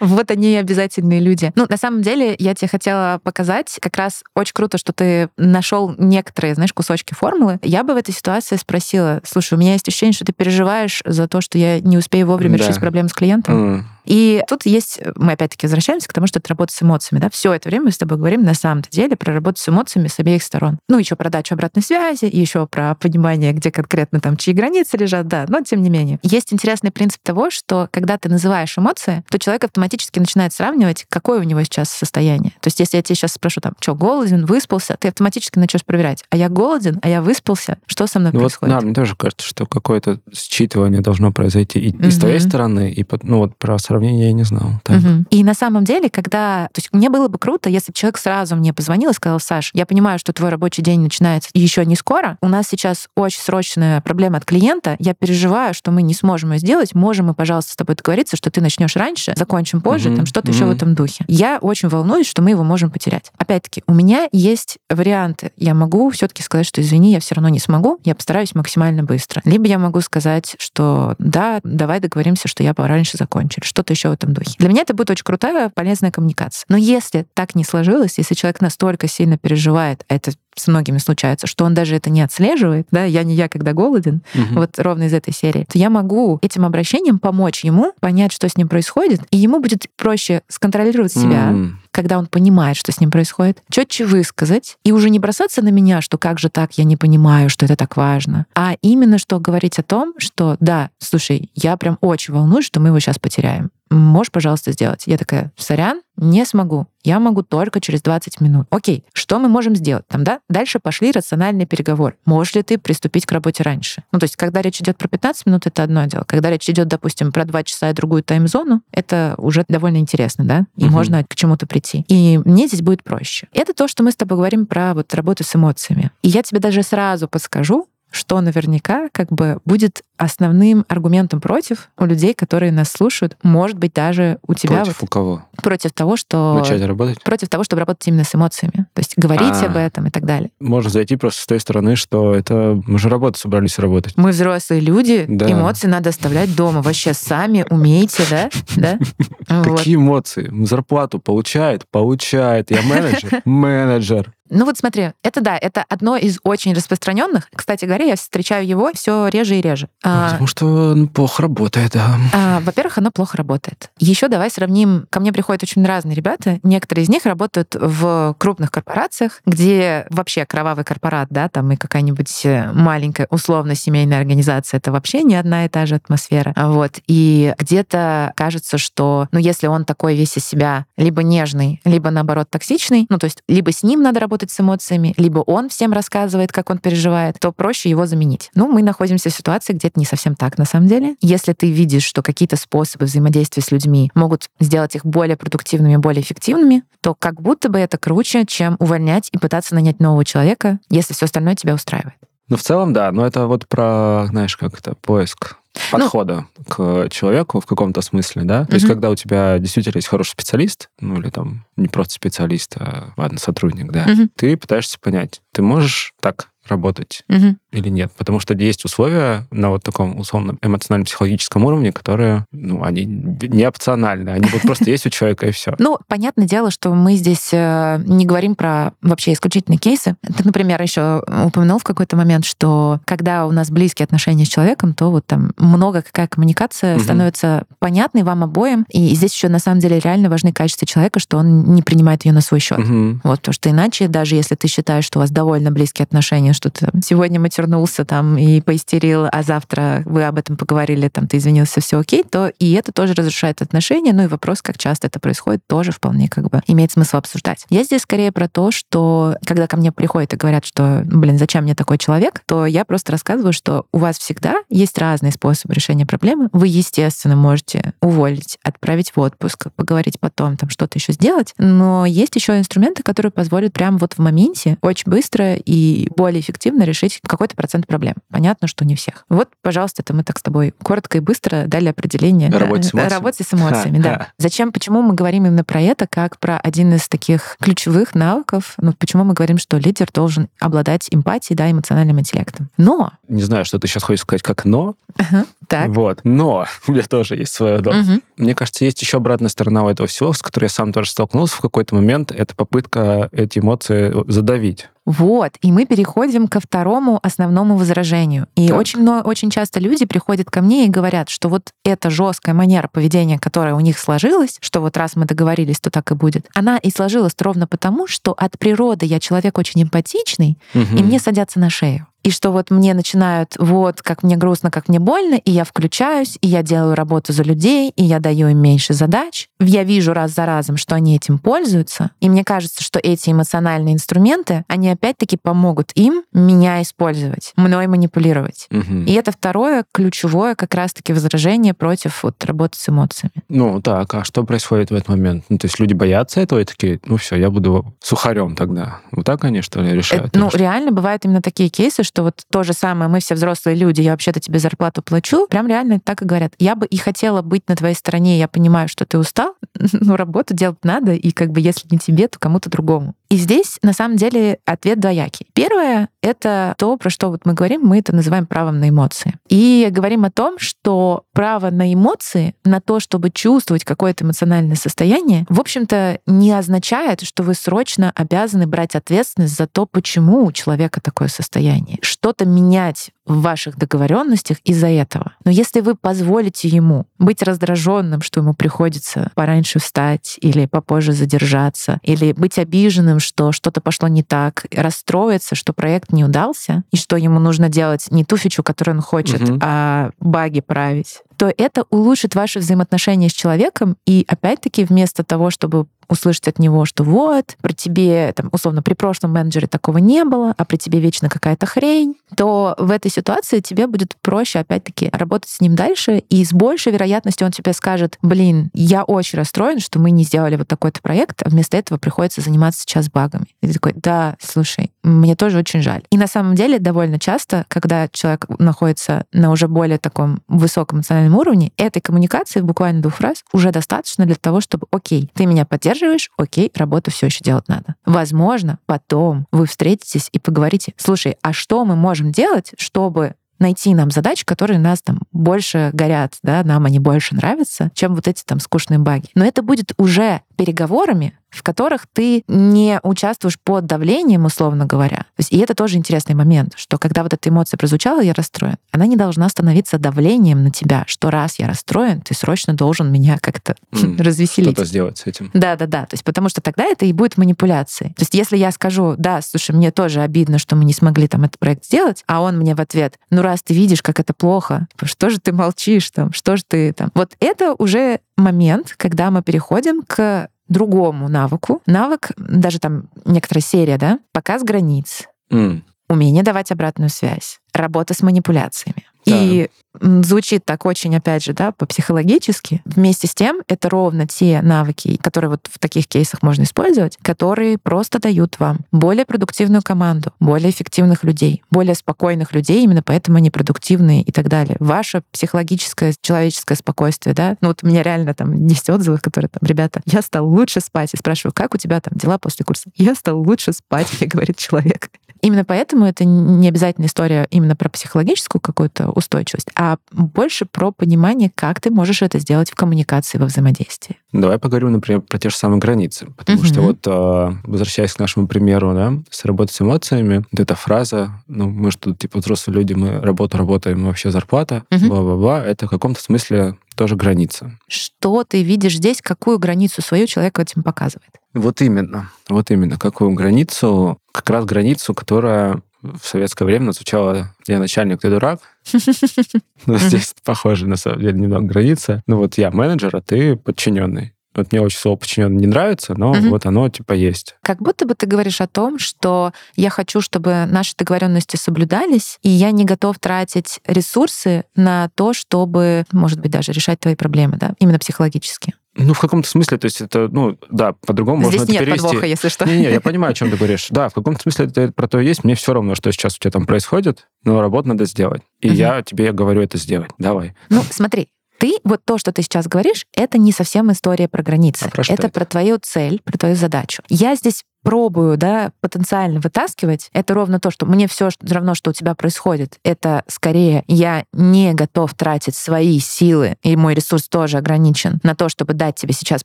Вот они и обязательные люди. Ну, на самом деле, я тебе хотела показать, как раз очень круто, что ты нашел некоторые, знаешь, кусочки формулы. Я бы в этой ситуации спросила, слушай, у меня есть ощущение, что ты переживаешь за то, что я не успею вовремя Да. решить проблему с клиентом. М, И тут есть, мы опять-таки возвращаемся к тому, что это работа с эмоциями. Да? Все это время мы с тобой говорим на самом-то деле про работу с эмоциями с обеих сторон. Ну, еще про дачу обратной связи, еще про понимание, где конкретно там чьи границы лежат, да, но тем не менее. Есть интересный принцип того, что когда ты называешь эмоции, то человек автоматически начинает сравнивать, какое у него сейчас состояние. То есть если я тебе сейчас спрошу, там, что, голоден, выспался, ты автоматически начнешь проверять, а я голоден, а я выспался, что со мной Ну вот, происходит? да, мне тоже кажется, что какое-то считывание должно произойти и, и с твоей стороны, и ну вот про сравнение я не знал. Так. Мгм. И на самом деле, когда... То есть мне было бы круто, если бы человек сразу мне позвонил и сказал, Саш, я понимаю, что твой рабочий день начинается еще не скоро, у нас сейчас очень срочная проблема от клиента, я переживаю, что мы не сможем ее сделать, можем мы, пожалуйста, с тобой договориться, что ты начнешь раньше, закончим позже, Мгм. там что-то еще в этом духе. Я очень волнуюсь, что мы его можем потерять. Опять-таки, у меня есть варианты. Я могу все-таки сказать, что извини, я все равно не смогу, я постараюсь максимально быстро. Либо я могу сказать, что да, давай договоримся, что я пораньше закончу, или что-то еще в этом духе. Для меня это будет очень крутая, полезная коммуникация. Но если так не сложилось, если человек настолько сильно переживает, а это с многими случается, что он даже это не отслеживает, да, я не я, когда голоден, Мгм. вот ровно из этой серии, то я могу этим обращением помочь ему понять, что с ним происходит, и ему будет проще сконтролировать себя, М, когда он понимает, что с ним происходит, четче высказать и уже не бросаться на меня, что как же так, я не понимаю, что это так важно, а именно что говорить о том, что да, слушай, я прям очень волнуюсь, что мы его сейчас потеряем. Можешь, пожалуйста, сделать? Я такая, сорян, не смогу. Я могу только через 20 минут. Окей, что мы можем сделать? Там, да? Дальше пошли рациональный переговор. Можешь ли ты приступить к работе раньше? Ну, то есть, когда речь идет про 15 минут, это одно дело. Когда речь идет, допустим, про 2 часа и другую тайм-зону, это уже довольно интересно, да? И Мгм. можно к чему-то прийти. И мне здесь будет проще. Это то, что мы с тобой говорим про вот работу с эмоциями. И я тебе даже сразу подскажу, что наверняка как бы будет основным аргументом против у людей, которые нас слушают, может быть, даже у тебя Против у кого? вот против того, что Начать работать? против того, чтобы работать именно с эмоциями. То есть говорить А. об этом и так далее. Можно зайти просто с той стороны, что это мы же работу собрались работать. Мы взрослые люди, Да. эмоции надо оставлять дома. Вообще сами умеете, да? Да? [LAUGHS] Вот. Какие эмоции? Зарплату получает? Получает. Я менеджер? [LAUGHS] Менеджер. Ну вот смотри, это да, это одно из очень распространенных. Кстати говоря, я встречаю его все реже и реже. А, Потому что ну, плохо работает, да. а, во-первых, оно плохо работает. Еще давай сравним. Ко мне приходят очень разные ребята. Некоторые из них работают в крупных корпорациях, где вообще кровавый корпорат, да, там и какая-нибудь э, маленькая условно-семейная организация, это вообще не одна и та же атмосфера. А Вот. И где-то кажется, что, ну, если он такой весь из себя либо нежный, либо, наоборот, токсичный, ну, то есть либо с ним надо работать с эмоциями, либо он всем рассказывает, как он переживает, то проще его заменить. Ну, мы находимся в ситуации, где это не совсем так на самом деле. Если ты видишь, что какие-то способы взаимодействия с людьми могут сделать их более продуктивными, более эффективными, то как будто бы это круче, чем увольнять и пытаться нанять нового человека, если все остальное тебя устраивает. Ну, в целом, да. Но это вот про, знаешь, как это, поиск Ну, подхода к человеку в каком-то смысле, да? То есть, когда у тебя действительно есть хороший специалист, ну, или там не просто специалист, а, ладно, сотрудник, да, Мгм. ты пытаешься понять, ты можешь так работать Мгм. или нет. Потому что есть условия на вот таком условно эмоционально-психологическом уровне, которые, ну, они не опциональны, они вот просто [LAUGHS] есть у человека, и все. Ну, понятное дело, что мы здесь э, не говорим про вообще исключительные кейсы. Ты, например, еще упомянул в какой-то момент, что когда у нас близкие отношения с человеком, то вот там много какая коммуникация становится понятной вам обоим. И здесь еще на самом деле реально важны качества человека, что он не принимает ее на свой счет. Вот, потому что иначе, даже если ты считаешь, что у вас довольно близкие отношения что ты сегодня матернулся там и поистерил, а завтра вы об этом поговорили, там ты извинился, все окей, то и это тоже разрушает отношения. Ну и вопрос, как часто это происходит, тоже вполне как бы имеет смысл обсуждать. Я здесь скорее про то, что когда ко мне приходят и говорят, что, блин, зачем мне такой человек, то я просто рассказываю, что у вас всегда есть разные способы решения проблемы. Вы, естественно, можете уволить, отправить в отпуск, поговорить потом, там что-то еще сделать, но есть еще инструменты, которые позволят прямо вот в моменте очень быстро и более эффективно решить какой-то процент проблем. Понятно, что не всех. Вот, пожалуйста, это мы так с тобой коротко и быстро дали определение. Работе с эмоциями. Работе с эмоциями, да. Зачем, почему мы говорим именно про это, как про один из таких ключевых навыков? Ну, почему мы говорим, что лидер должен обладать эмпатией, да, эмоциональным интеллектом. Но... Не знаю, что ты сейчас хочешь сказать как «но». Ага, так. Вот. Но [LAUGHS] у меня тоже есть свое «но». Мгм. Мне кажется, есть еще обратная сторона у этого всего, с которой я сам тоже столкнулся в какой-то момент. Это попытка эти эмоции задавить. Вот, и мы переходим ко второму основному возражению. И Так. очень, мно- очень часто люди приходят ко мне и говорят, что вот эта жесткая манера поведения, которая у них сложилась, что вот раз мы договорились, то так и будет, она и сложилась ровно потому, что от природы я человек очень эмпатичный, и мне садятся на шею. И что вот мне начинают, вот, как мне грустно, как мне больно, и я включаюсь, и я делаю работу за людей, и я даю им меньше задач. Я вижу раз за разом, что они этим пользуются. И мне кажется, что эти эмоциональные инструменты, они опять-таки помогут им меня использовать, мной манипулировать. Мгм. И это второе ключевое как раз-таки возражение против вот работы с эмоциями. Ну, так, а что происходит в этот момент? Ну, то есть люди боятся этого и такие, ну все, я буду сухарем тогда. Вот так они, что ли, решают? Это, ну, что? реально бывают именно такие кейсы, что вот то же самое, мы все взрослые люди, я вообще-то тебе зарплату плачу, прям реально так и говорят. Я бы и хотела быть на твоей стороне, я понимаю, что ты устал, [LAUGHS] но работу делать надо, и как бы если не тебе, то кому-то другому. И здесь, на самом деле, ответ двоякий. Первое — это то, про что вот мы говорим, мы это называем правом на эмоции. И говорим о том, что право на эмоции, на то, чтобы чувствовать какое-то эмоциональное состояние, в общем-то, не означает, что вы срочно обязаны брать ответственность за то, почему у человека такое состояние. Что-то менять в ваших договоренностях из-за этого. Но если вы позволите ему быть раздраженным, что ему приходится пораньше встать или попозже задержаться, или быть обиженным, что что-то пошло не так, расстроиться, что проект не удался, и что ему нужно делать не ту фичу, которую он хочет, Мгм. а баги править, то это улучшит ваши взаимоотношения с человеком. И опять-таки вместо того, чтобы услышать от него, что вот, при тебе, там, условно, при прошлом менеджере такого не было, а при тебе вечно какая-то хрень, то в этой ситуации тебе будет проще, опять-таки, работать с ним дальше, и с большей вероятностью он тебе скажет, блин, я очень расстроен, что мы не сделали вот такой-то проект, а вместо этого приходится заниматься сейчас багами. И ты такой, да, слушай, мне тоже очень жаль. И на самом деле довольно часто, когда человек находится на уже более таком высоком эмоциональном уровне, этой коммуникации буквально двух фраз уже достаточно для того, чтобы, окей, ты меня поддерживаешь, окей, работу все еще делать надо. Возможно, потом вы встретитесь и поговорите, слушай, а что мы можем делать, чтобы найти нам задачи, которые нас там больше горят, да, нам они больше нравятся, чем вот эти там скучные баги. Но это будет уже переговорами, в которых ты не участвуешь под давлением, условно говоря. То есть, и это тоже интересный момент, что когда вот эта эмоция прозвучала, я расстроен, она не должна становиться давлением на тебя, что раз я расстроен, ты срочно должен меня как-то М, [LAUGHS] развеселить. Что-то сделать с этим. Да, да, да. То есть, потому что тогда это и будет манипуляцией. То есть, если я скажу, да, слушай, мне тоже обидно, что мы не смогли там этот проект сделать, а он мне в ответ, ну раз ты видишь, как это плохо, что же ты молчишь там, что же ты там. Вот это уже момент, когда мы переходим к другому навыку. Навык, даже там некоторая серия, да, показ границ, М, умение давать обратную связь, работа с манипуляциями. И звучит так очень, опять же, да, по-психологически. Вместе с тем, это ровно те навыки, которые вот в таких кейсах можно использовать, которые просто дают вам более продуктивную команду, более эффективных людей, более спокойных людей, именно поэтому они продуктивные и так далее. Ваше психологическое, человеческое спокойствие, да. Ну вот у меня реально там есть отзывы, которые там, ребята, я стал лучше спать. И спрашиваю, как у тебя там дела после курса? Я стал лучше спать, мне говорит человек. Именно поэтому это не обязательно история именно про психологическую какую-то устойчивость, а больше про понимание, как ты можешь это сделать в коммуникации, во взаимодействии. Давай поговорим, например, про те же самые границы. Потому Мгм. что вот, э, возвращаясь к нашему примеру, да, с работой с эмоциями, вот эта фраза, ну, мы же тут, типа, взрослые люди, мы работу работаем, вообще зарплата, бла-бла-бла, это в каком-то смысле тоже граница. Что ты видишь здесь, какую границу свою человек этим показывает? Вот именно, вот именно, какую границу, как раз границу, которая в советское время звучало «я начальник, ты дурак». [LAUGHS] Ну, здесь похоже, на самом деле, немного граница. Ну, вот я менеджер, а ты подчиненный. Вот мне очень слово подчиненный не нравится, но угу. вот оно типа есть. Как будто бы ты говоришь о том, что я хочу, чтобы наши договоренности соблюдались, и я не готов тратить ресурсы на то, чтобы, может быть, даже решать твои проблемы, да, именно психологически. Ну, в каком-то смысле, то есть это, ну, да, по-другому Здесь можно нет это перевести. подвоха, если что. Не-не, я понимаю, о чем ты говоришь. Да, в каком-то смысле это про то и есть. Мне все равно, что сейчас у тебя там происходит, но работу надо сделать. И угу. я тебе говорю это сделать. Давай. Ну, смотри, ты, вот то, что ты сейчас говоришь, это не совсем история про границы. А про это, это про твою цель, про твою задачу. Я здесь пробую, да, потенциально вытаскивать, это ровно то, что мне все равно, что у тебя происходит. Это скорее я не готов тратить свои силы, и мой ресурс тоже ограничен, на то, чтобы дать тебе сейчас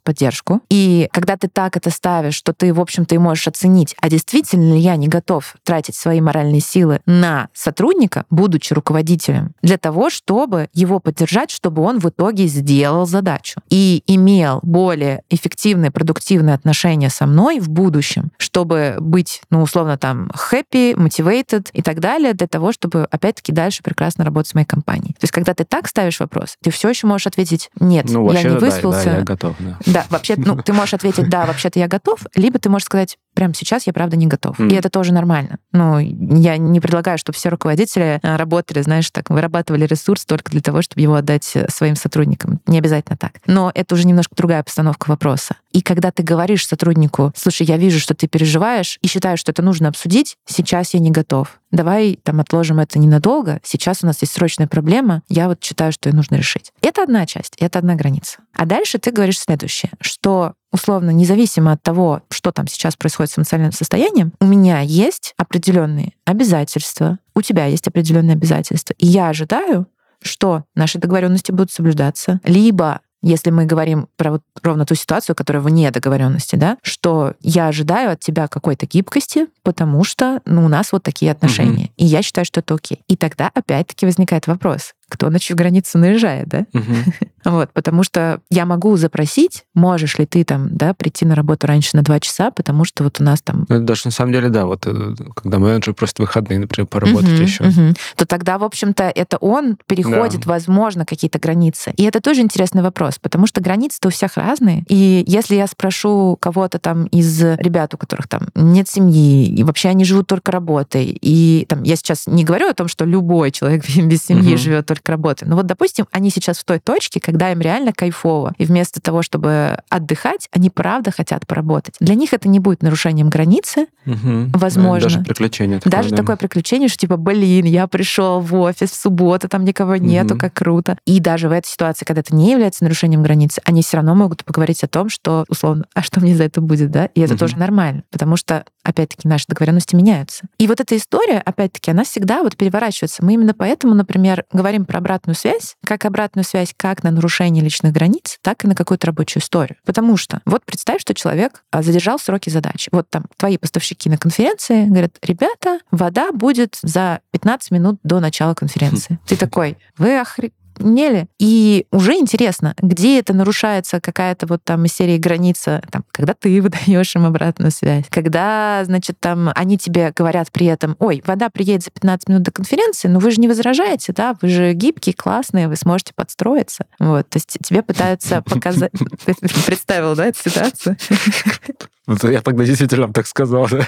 поддержку. И когда ты так это ставишь, что ты, в общем-то, и можешь оценить, а действительно ли я не готов тратить свои моральные силы на сотрудника, будучи руководителем, для того, чтобы его поддержать, чтобы он в итоге сделал задачу и имел более эффективные, продуктивные отношения со мной в будущем, чтобы быть, ну, условно, там, happy, motivated и так далее, для того, чтобы, опять-таки, дальше прекрасно работать с моей компанией. То есть, когда ты так ставишь вопрос, ты все еще можешь ответить «нет, ну, я не выспался». Да, да, я готов, да. Да, вообще, ну, ты можешь ответить «да, вообще-то я готов», либо ты можешь сказать прямо сейчас я, правда, не готов. Mm. И это тоже нормально. Ну, я не предлагаю, чтобы все руководители а, работали, знаешь, так, вырабатывали ресурс только для того, чтобы его отдать э, своим сотрудникам. Не обязательно так. Но это уже немножко другая постановка вопроса. И когда ты говоришь сотруднику, слушай, я вижу, что ты переживаешь и считаю, что это нужно обсудить, сейчас я не готов. Давай там отложим это ненадолго. Сейчас у нас есть срочная проблема. Я вот считаю, что ее нужно решить. Это одна часть, это одна граница. А дальше ты говоришь следующее, что условно, независимо от того, что там сейчас происходит с эмоциональным состоянием, у меня есть определенные обязательства, у тебя есть определенные обязательства, и я ожидаю, что наши договоренности будут соблюдаться, либо если мы говорим про вот ровно ту ситуацию, которая вне договоренности, да, что я ожидаю от тебя какой-то гибкости, потому что ну, у нас вот такие отношения. Угу. И я считаю, что это окей. И тогда опять-таки возникает вопрос, кто на чью границу наезжает, да? Угу. [LAUGHS] Вот, потому что я могу запросить, можешь ли ты там, да, прийти на работу раньше на два часа, потому что вот у нас там... Ну, даже на самом деле, да, вот э, когда менеджер просто выходные, например, поработать угу, еще. Угу. То тогда, в общем-то, это он переходит, да. возможно, какие-то границы. И это тоже интересный вопрос, потому что границы-то у всех разные. И если я спрошу кого-то там из ребят, у которых там нет семьи, и вообще они живут только работой, и там я сейчас не говорю о том, что любой человек [LAUGHS] без семьи угу. живет только только работы. Но вот, допустим, они сейчас в той точке, когда им реально кайфово. И вместо того, чтобы отдыхать, они правда хотят поработать. Для них это не будет нарушением границы, угу. возможно. Даже приключение такое. Даже да. такое приключение, что типа, блин, я пришел в офис в субботу, там никого нету, угу. как круто. И даже в этой ситуации, когда это не является нарушением границы, они все равно могут поговорить о том, что, условно, а что мне за это будет, да? И это угу. тоже нормально, потому что, опять-таки, наши договоренности меняются. И вот эта история, опять-таки, она всегда вот переворачивается. Мы именно поэтому, например, говорим про обратную связь, как обратную связь как на нарушение личных границ, так и на какую-то рабочую историю. Потому что вот представь, что человек а, задержал сроки задачи. Вот там твои поставщики на конференции говорят, ребята, вода будет за 15 минут до начала конференции. Ты такой, вы охренели? Нели. И уже интересно, где это нарушается какая-то вот там из серии граница, там, когда ты выдаешь им обратную связь, когда, значит, там они тебе говорят при этом, ой, вода приедет за 15 минут до конференции, но вы же не возражаете, да, вы же гибкие, классные, вы сможете подстроиться. Вот, то есть тебе пытаются показать... [LAUGHS] Представил, да, эту ситуацию? [LAUGHS] Я тогда действительно так сказал, да.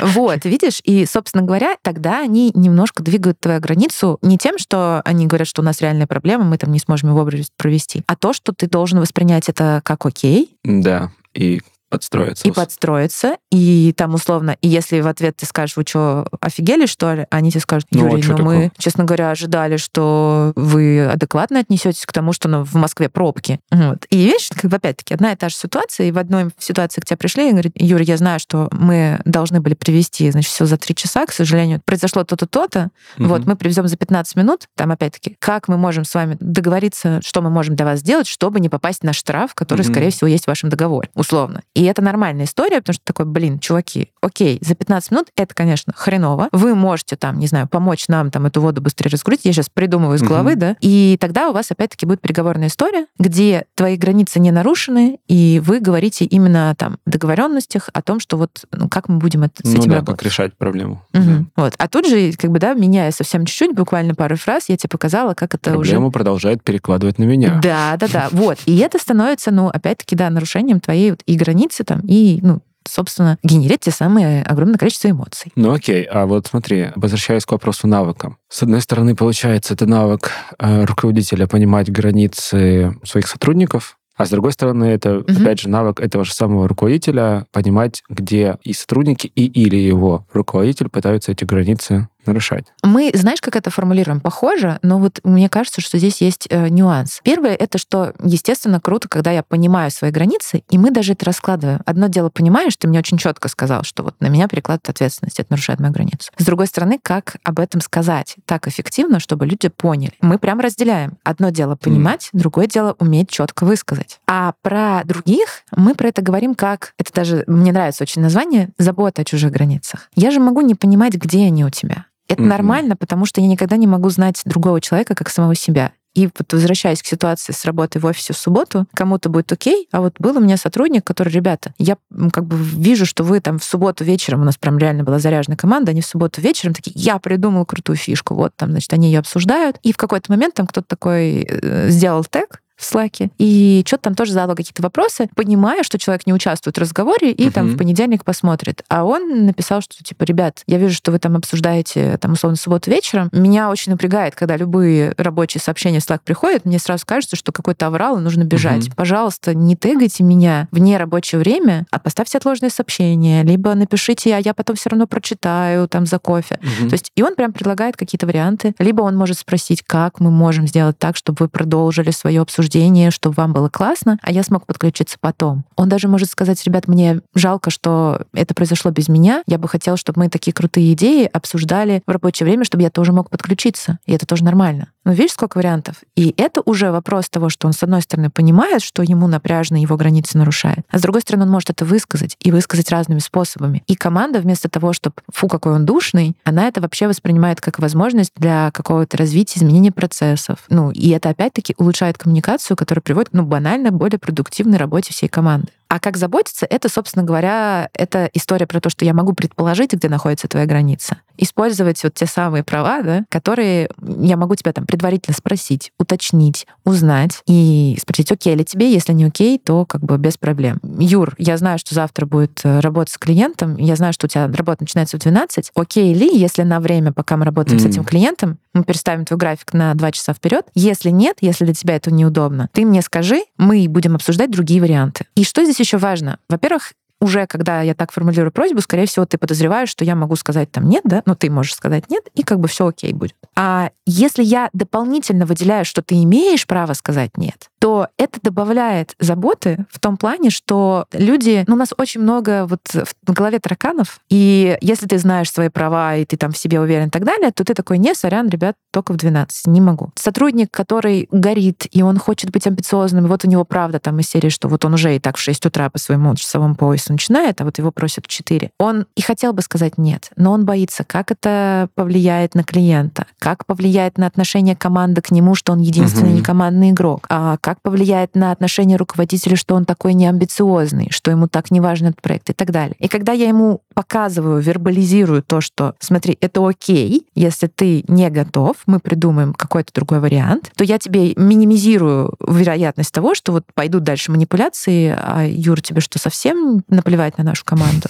Вот, видишь, и, собственно говоря, тогда они немножко двигают твою границу не тем, что они говорят, что у нас реальная проблема, мы там не сможем его провести, а то, что ты должен воспринять это как окей. Да, и подстроиться. И подстроиться, и там условно, и если в ответ ты скажешь, вы что, офигели, что ли? Они тебе скажут, Юрий, ну, ну мы, честно говоря, ожидали, что вы адекватно отнесетесь к тому, что ну, в Москве пробки. Вот. И видишь, как бы опять-таки одна и та же ситуация, и в одной ситуации к тебе пришли и говорят, Юрий, я знаю, что мы должны были привезти, значит, все за три часа, к сожалению, произошло то-то, то-то, угу. вот, мы привезем за 15 минут, там опять-таки, как мы можем с вами договориться, что мы можем для вас сделать, чтобы не попасть на штраф, который, угу. скорее всего, есть в вашем договоре, условно. И И это нормальная история, потому что такой, блин, чуваки, окей, за 15 минут это, конечно, хреново. Вы можете там, не знаю, помочь нам там эту воду быстрее разгрузить. Я сейчас придумываю из головы, угу. да. И тогда у вас опять-таки будет переговорная история, где твои границы не нарушены, и вы говорите именно там договоренностях о том, что вот ну, как мы будем это, с ну, этим да, работать. как решать проблему. Угу. Да. Вот. А тут же, как бы, да, меняя совсем чуть-чуть, буквально пару фраз, я тебе показала, как это Проблему уже... Проблему продолжает перекладывать на меня. Да, да, да. Вот. И это становится, ну, опять-таки, да, нарушением твоей вот и границы там, и, ну, собственно, генерить те самые огромное количество эмоций. Ну окей, а вот смотри, возвращаясь к вопросу навыкам. С одной стороны, получается, это навык э, руководителя понимать границы своих сотрудников, а с другой стороны, это, угу. опять же, навык этого же самого руководителя понимать, где и сотрудники, и или его руководитель пытаются эти границы нарушать. Мы, знаешь, как это формулируем? Похоже, но вот мне кажется, что здесь есть э, нюанс. Первое — это что, естественно, круто, когда я понимаю свои границы, и мы даже это раскладываем. Одно дело понимаешь, ты мне очень четко сказал, что вот на меня перекладывает ответственность, это нарушает мою границу. С другой стороны, как об этом сказать так эффективно, чтобы люди поняли? Мы прям разделяем. Одно дело понимать, mm. другое дело уметь четко высказать. А про других мы про это говорим как, это даже мне нравится очень название, забота о чужих границах. Я же могу не понимать, где они у тебя. Это mm-hmm. нормально, потому что я никогда не могу знать другого человека как самого себя. И вот возвращаясь к ситуации с работой в офисе в субботу, кому-то будет окей, а вот был у меня сотрудник, который, ребята, я как бы вижу, что вы там в субботу вечером, у нас прям реально была заряженная команда, они в субботу вечером такие, я придумал крутую фишку, вот там, значит, они ее обсуждают, и в какой-то момент там кто-то такой э, сделал тег, в Slack, и что-то там тоже задал какие-то вопросы, понимая, что человек не участвует в разговоре, и uh-huh. там в понедельник посмотрит. А он написал, что типа, ребят, я вижу, что вы там обсуждаете, там, условно, субботу вечером. Меня очень напрягает, когда любые рабочие сообщения в Slack приходят, мне сразу кажется, что какой-то аврал, и нужно бежать. Uh-huh. Пожалуйста, не тегайте меня вне рабочее время, а поставьте отложенные сообщения, либо напишите, а я потом все равно прочитаю там за кофе. Uh-huh. То есть, и он прям предлагает какие-то варианты. Либо он может спросить, как мы можем сделать так, чтобы вы продолжили свое обсуждение обсуждение, чтобы вам было классно, а я смог подключиться потом. Он даже может сказать, ребят, мне жалко, что это произошло без меня. Я бы хотел, чтобы мы такие крутые идеи обсуждали в рабочее время, чтобы я тоже мог подключиться. И это тоже нормально. Но видишь, сколько вариантов? И это уже вопрос того, что он, с одной стороны, понимает, что ему напряжно его границы нарушает, а с другой стороны, он может это высказать и высказать разными способами. И команда вместо того, чтобы «фу, какой он душный», она это вообще воспринимает как возможность для какого-то развития, изменения процессов. Ну, и это опять-таки улучшает коммуникацию которая приводит, ну, банально, более продуктивной работе всей команды. А как заботиться, это, собственно говоря, это история про то, что я могу предположить, где находится твоя граница. Использовать вот те самые права, да, которые я могу тебя там предварительно спросить, уточнить, узнать и спросить, окей ли тебе, если не окей, то как бы без проблем. Юр, я знаю, что завтра будет э, работа с клиентом, я знаю, что у тебя работа начинается в 12. Окей ли, если на время, пока мы работаем mm. с этим клиентом, мы переставим твой график на 2 часа вперед? Если нет, если для тебя это неудобно, ты мне скажи, мы будем обсуждать другие варианты. И что здесь еще важно? Во-первых, уже когда я так формулирую просьбу, скорее всего, ты подозреваешь, что я могу сказать там нет, да, ну ты можешь сказать нет, и как бы все окей будет. А если я дополнительно выделяю, что ты имеешь право сказать нет, то это добавляет заботы в том плане, что люди, ну, у нас очень много вот в голове тараканов, и если ты знаешь свои права, и ты там в себе уверен и так далее, то ты такой, не, сорян, ребят, только в 12, не могу. Сотрудник, который горит, и он хочет быть амбициозным, вот у него правда там из серии, что вот он уже и так в 6 утра по своему часовому поясу начинает, а вот его просят в 4. Он и хотел бы сказать нет, но он боится, как это повлияет на клиента, как повлияет на отношение команды к нему, что он единственный угу. некомандный игрок, а как повлияет на отношение руководителя, что он такой неамбициозный, что ему так не важен этот проект и так далее. И когда я ему показываю, вербализирую то, что, смотри, это окей, если ты не готов, мы придумаем какой-то другой вариант, то я тебе минимизирую вероятность того, что вот пойдут дальше манипуляции, а Юр, тебе что, совсем наплевать на нашу команду?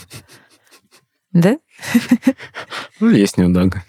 Да? Ну, есть немного.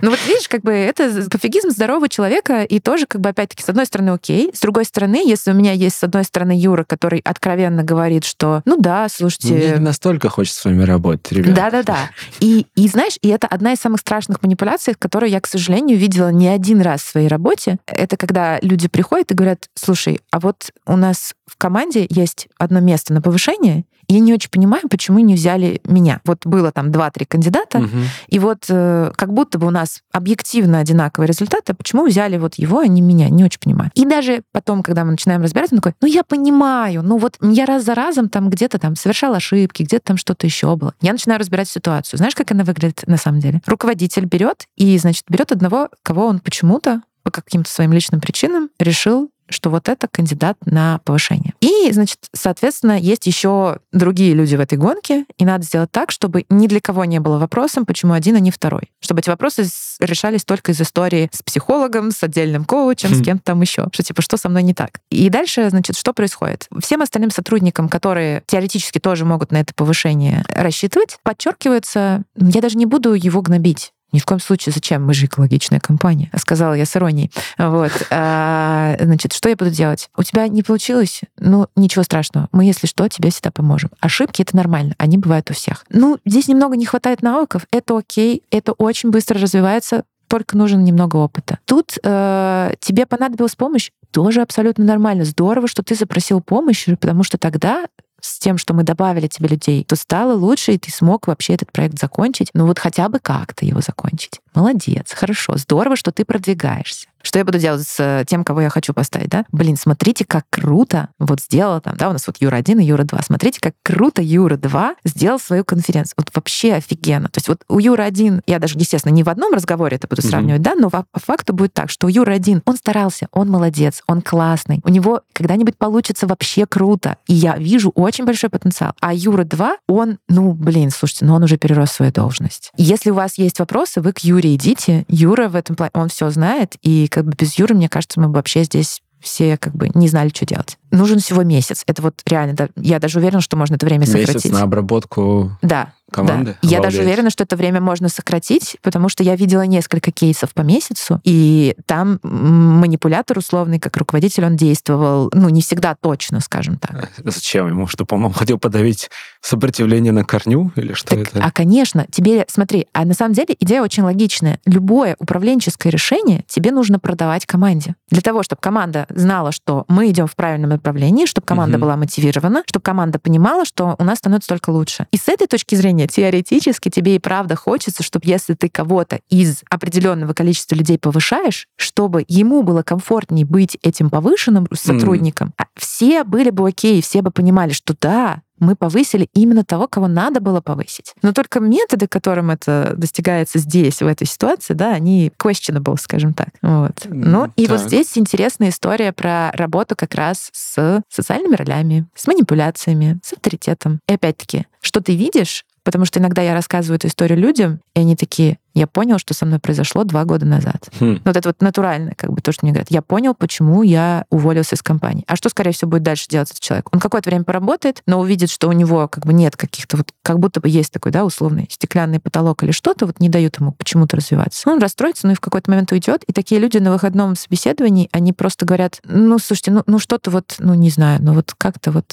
Ну вот видишь, как бы это пофигизм здорового человека, и тоже как бы опять-таки с одной стороны окей, с другой стороны, если у меня есть с одной стороны Юра, который откровенно говорит, что ну да, слушайте... Мне не настолько хочется с вами работать, ребят. Да-да-да. И, и знаешь, и это одна из самых страшных манипуляций, которую я, к сожалению, видела не один раз в своей работе. Это когда люди приходят и говорят, слушай, а вот у нас в команде есть одно место на повышение, я не очень понимаю, почему не взяли меня. Вот было там два-три кандидата, угу. и вот э, как будто бы у нас объективно одинаковые результаты, а почему взяли вот его, а не меня? Не очень понимаю. И даже потом, когда мы начинаем разбираться, он такой, ну я понимаю, ну вот я раз за разом там где-то там совершал ошибки, где-то там что-то еще было. Я начинаю разбирать ситуацию. Знаешь, как она выглядит на самом деле? Руководитель берет и, значит, берет одного, кого он почему-то по каким-то своим личным причинам решил что вот это кандидат на повышение. И, значит, соответственно, есть еще другие люди в этой гонке, и надо сделать так, чтобы ни для кого не было вопросом, почему один, а не второй. Чтобы эти вопросы решались только из истории с психологом, с отдельным коучем, с хм. кем-то там еще. Что типа, что со мной не так? И дальше, значит, что происходит? Всем остальным сотрудникам, которые теоретически тоже могут на это повышение рассчитывать, подчеркивается, я даже не буду его гнобить. Ни в коем случае, зачем? Мы же экологичная компания, сказала я с иронией. Вот. А, значит, что я буду делать? У тебя не получилось? Ну, ничего страшного. Мы, если что, тебе всегда поможем. Ошибки — это нормально. Они бывают у всех. Ну, здесь немного не хватает навыков. Это окей. Это очень быстро развивается только нужен немного опыта. Тут э, тебе понадобилась помощь, тоже абсолютно нормально. Здорово, что ты запросил помощь, потому что тогда с тем, что мы добавили тебе людей, то стало лучше, и ты смог вообще этот проект закончить. Ну вот хотя бы как-то его закончить. Молодец, хорошо, здорово, что ты продвигаешься. Что я буду делать с э, тем, кого я хочу поставить, да? Блин, смотрите, как круто вот сделала там, да, у нас вот Юра 1 и Юра 2. Смотрите, как круто Юра 2 сделал свою конференцию. Вот вообще офигенно. То есть вот у Юры 1, я даже, естественно, не в одном разговоре это буду сравнивать, mm-hmm. да, но по факту будет так, что у Юры 1, он старался, он молодец, он классный, у него когда-нибудь получится вообще круто. И я вижу очень большой потенциал. А Юра 2, он, ну, блин, слушайте, ну он уже перерос свою должность. Если у вас есть вопросы, вы к Юре идите. Юра в этом плане, он все знает, и как бы без Юры, мне кажется, мы бы вообще здесь все как бы не знали, что делать. Нужен всего месяц. Это вот реально, да, я даже уверена, что можно это время сократить. Месяц на обработку да, команды? Да. Я даже уверена, что это время можно сократить, потому что я видела несколько кейсов по месяцу, и там манипулятор условный, как руководитель, он действовал, ну, не всегда точно, скажем так. А зачем ему? Чтобы он хотел подавить сопротивление на корню или что так, это? А, конечно, тебе, смотри, а на самом деле идея очень логичная. Любое управленческое решение тебе нужно продавать команде. Для того, чтобы команда знала, что мы идем в правильном направлении, чтобы команда угу. была мотивирована, чтобы команда понимала, что у нас становится только лучше. И с этой точки зрения зрения, теоретически тебе и правда хочется, чтобы если ты кого-то из определенного количества людей повышаешь, чтобы ему было комфортнее быть этим повышенным сотрудником, mm. все были бы окей, все бы понимали, что да, мы повысили именно того, кого надо было повысить. Но только методы, которым это достигается здесь, в этой ситуации, да, они questionable, скажем так. Вот. Ну, и так. вот здесь интересная история про работу как раз с социальными ролями, с манипуляциями, с авторитетом. И опять-таки, что ты видишь, Потому что иногда я рассказываю эту историю людям, и они такие, я понял, что со мной произошло два года назад. Хм. Вот это вот натурально, как бы то, что мне говорят. Я понял, почему я уволился из компании. А что, скорее всего, будет дальше делать этот человек? Он какое-то время поработает, но увидит, что у него как бы нет каких-то вот, как будто бы есть такой, да, условный стеклянный потолок или что-то, вот не дают ему почему-то развиваться. Он расстроится, ну и в какой-то момент уйдет. И такие люди на выходном собеседовании, они просто говорят, ну, слушайте, ну, ну что-то вот, ну, не знаю, ну вот как-то вот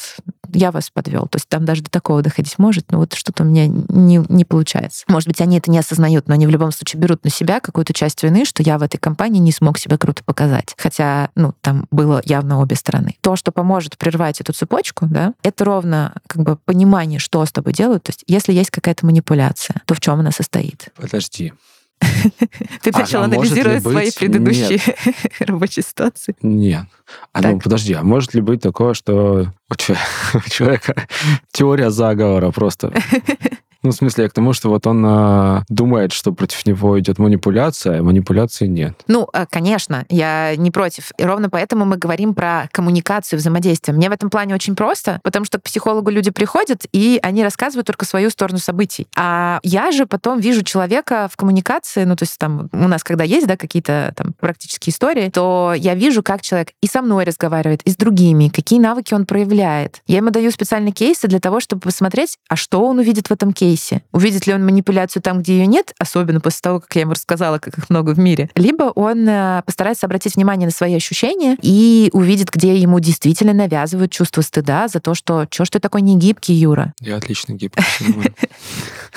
я вас подвел. То есть там даже до такого доходить может, но вот что-то у меня не, не получается. Может быть, они это не осознают, но они в любом случае берут на себя какую-то часть вины, что я в этой компании не смог себя круто показать. Хотя, ну, там было явно обе стороны. То, что поможет прервать эту цепочку, да, это ровно как бы понимание, что с тобой делают. То есть, если есть какая-то манипуляция, то в чем она состоит? Подожди. Ты начал анализировать свои предыдущие [LAUGHS] рабочие ситуации? Нет. А ну подожди, а может ли быть такое, что у [LAUGHS] человека теория заговора просто [LAUGHS] ну, в смысле, я к тому, что вот он а, думает, что против него идет манипуляция, а манипуляции нет. Ну, а, конечно, я не против. И ровно поэтому мы говорим про коммуникацию, взаимодействие. Мне в этом плане очень просто, потому что к психологу люди приходят, и они рассказывают только свою сторону событий. А я же потом вижу человека в коммуникации, ну, то есть там у нас, когда есть, да, какие-то там практические истории, то я вижу, как человек и со мной разговаривает, и с другими, какие навыки он проявляет. Я ему даю специальные кейсы для того, чтобы посмотреть, а что он увидит в этом кейсе, кейсе. Увидит ли он манипуляцию там, где ее нет, особенно после того, как я ему рассказала, как их много в мире, либо он э, постарается обратить внимание на свои ощущения и увидит, где ему действительно навязывают чувство стыда за то, что что ж ты такой не гибкий, Юра? Я отлично гибкий. [LAUGHS]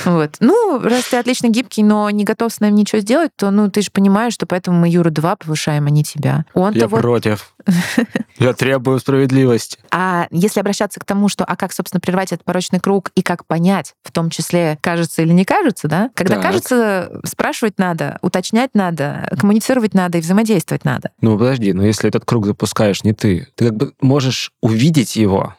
Вот. Ну, раз ты отлично гибкий, но не готов с нами ничего сделать, то ну ты же понимаешь, что поэтому мы Юру 2 повышаем, а не тебя. Он Я против. [LAUGHS] Я требую справедливости. А если обращаться к тому, что, а как, собственно, прервать этот порочный круг и как понять, в том числе, кажется или не кажется, да? Когда Так. кажется, спрашивать надо, уточнять надо, коммуницировать надо и взаимодействовать надо. Ну, подожди, но если этот круг запускаешь не ты, ты как бы можешь увидеть его,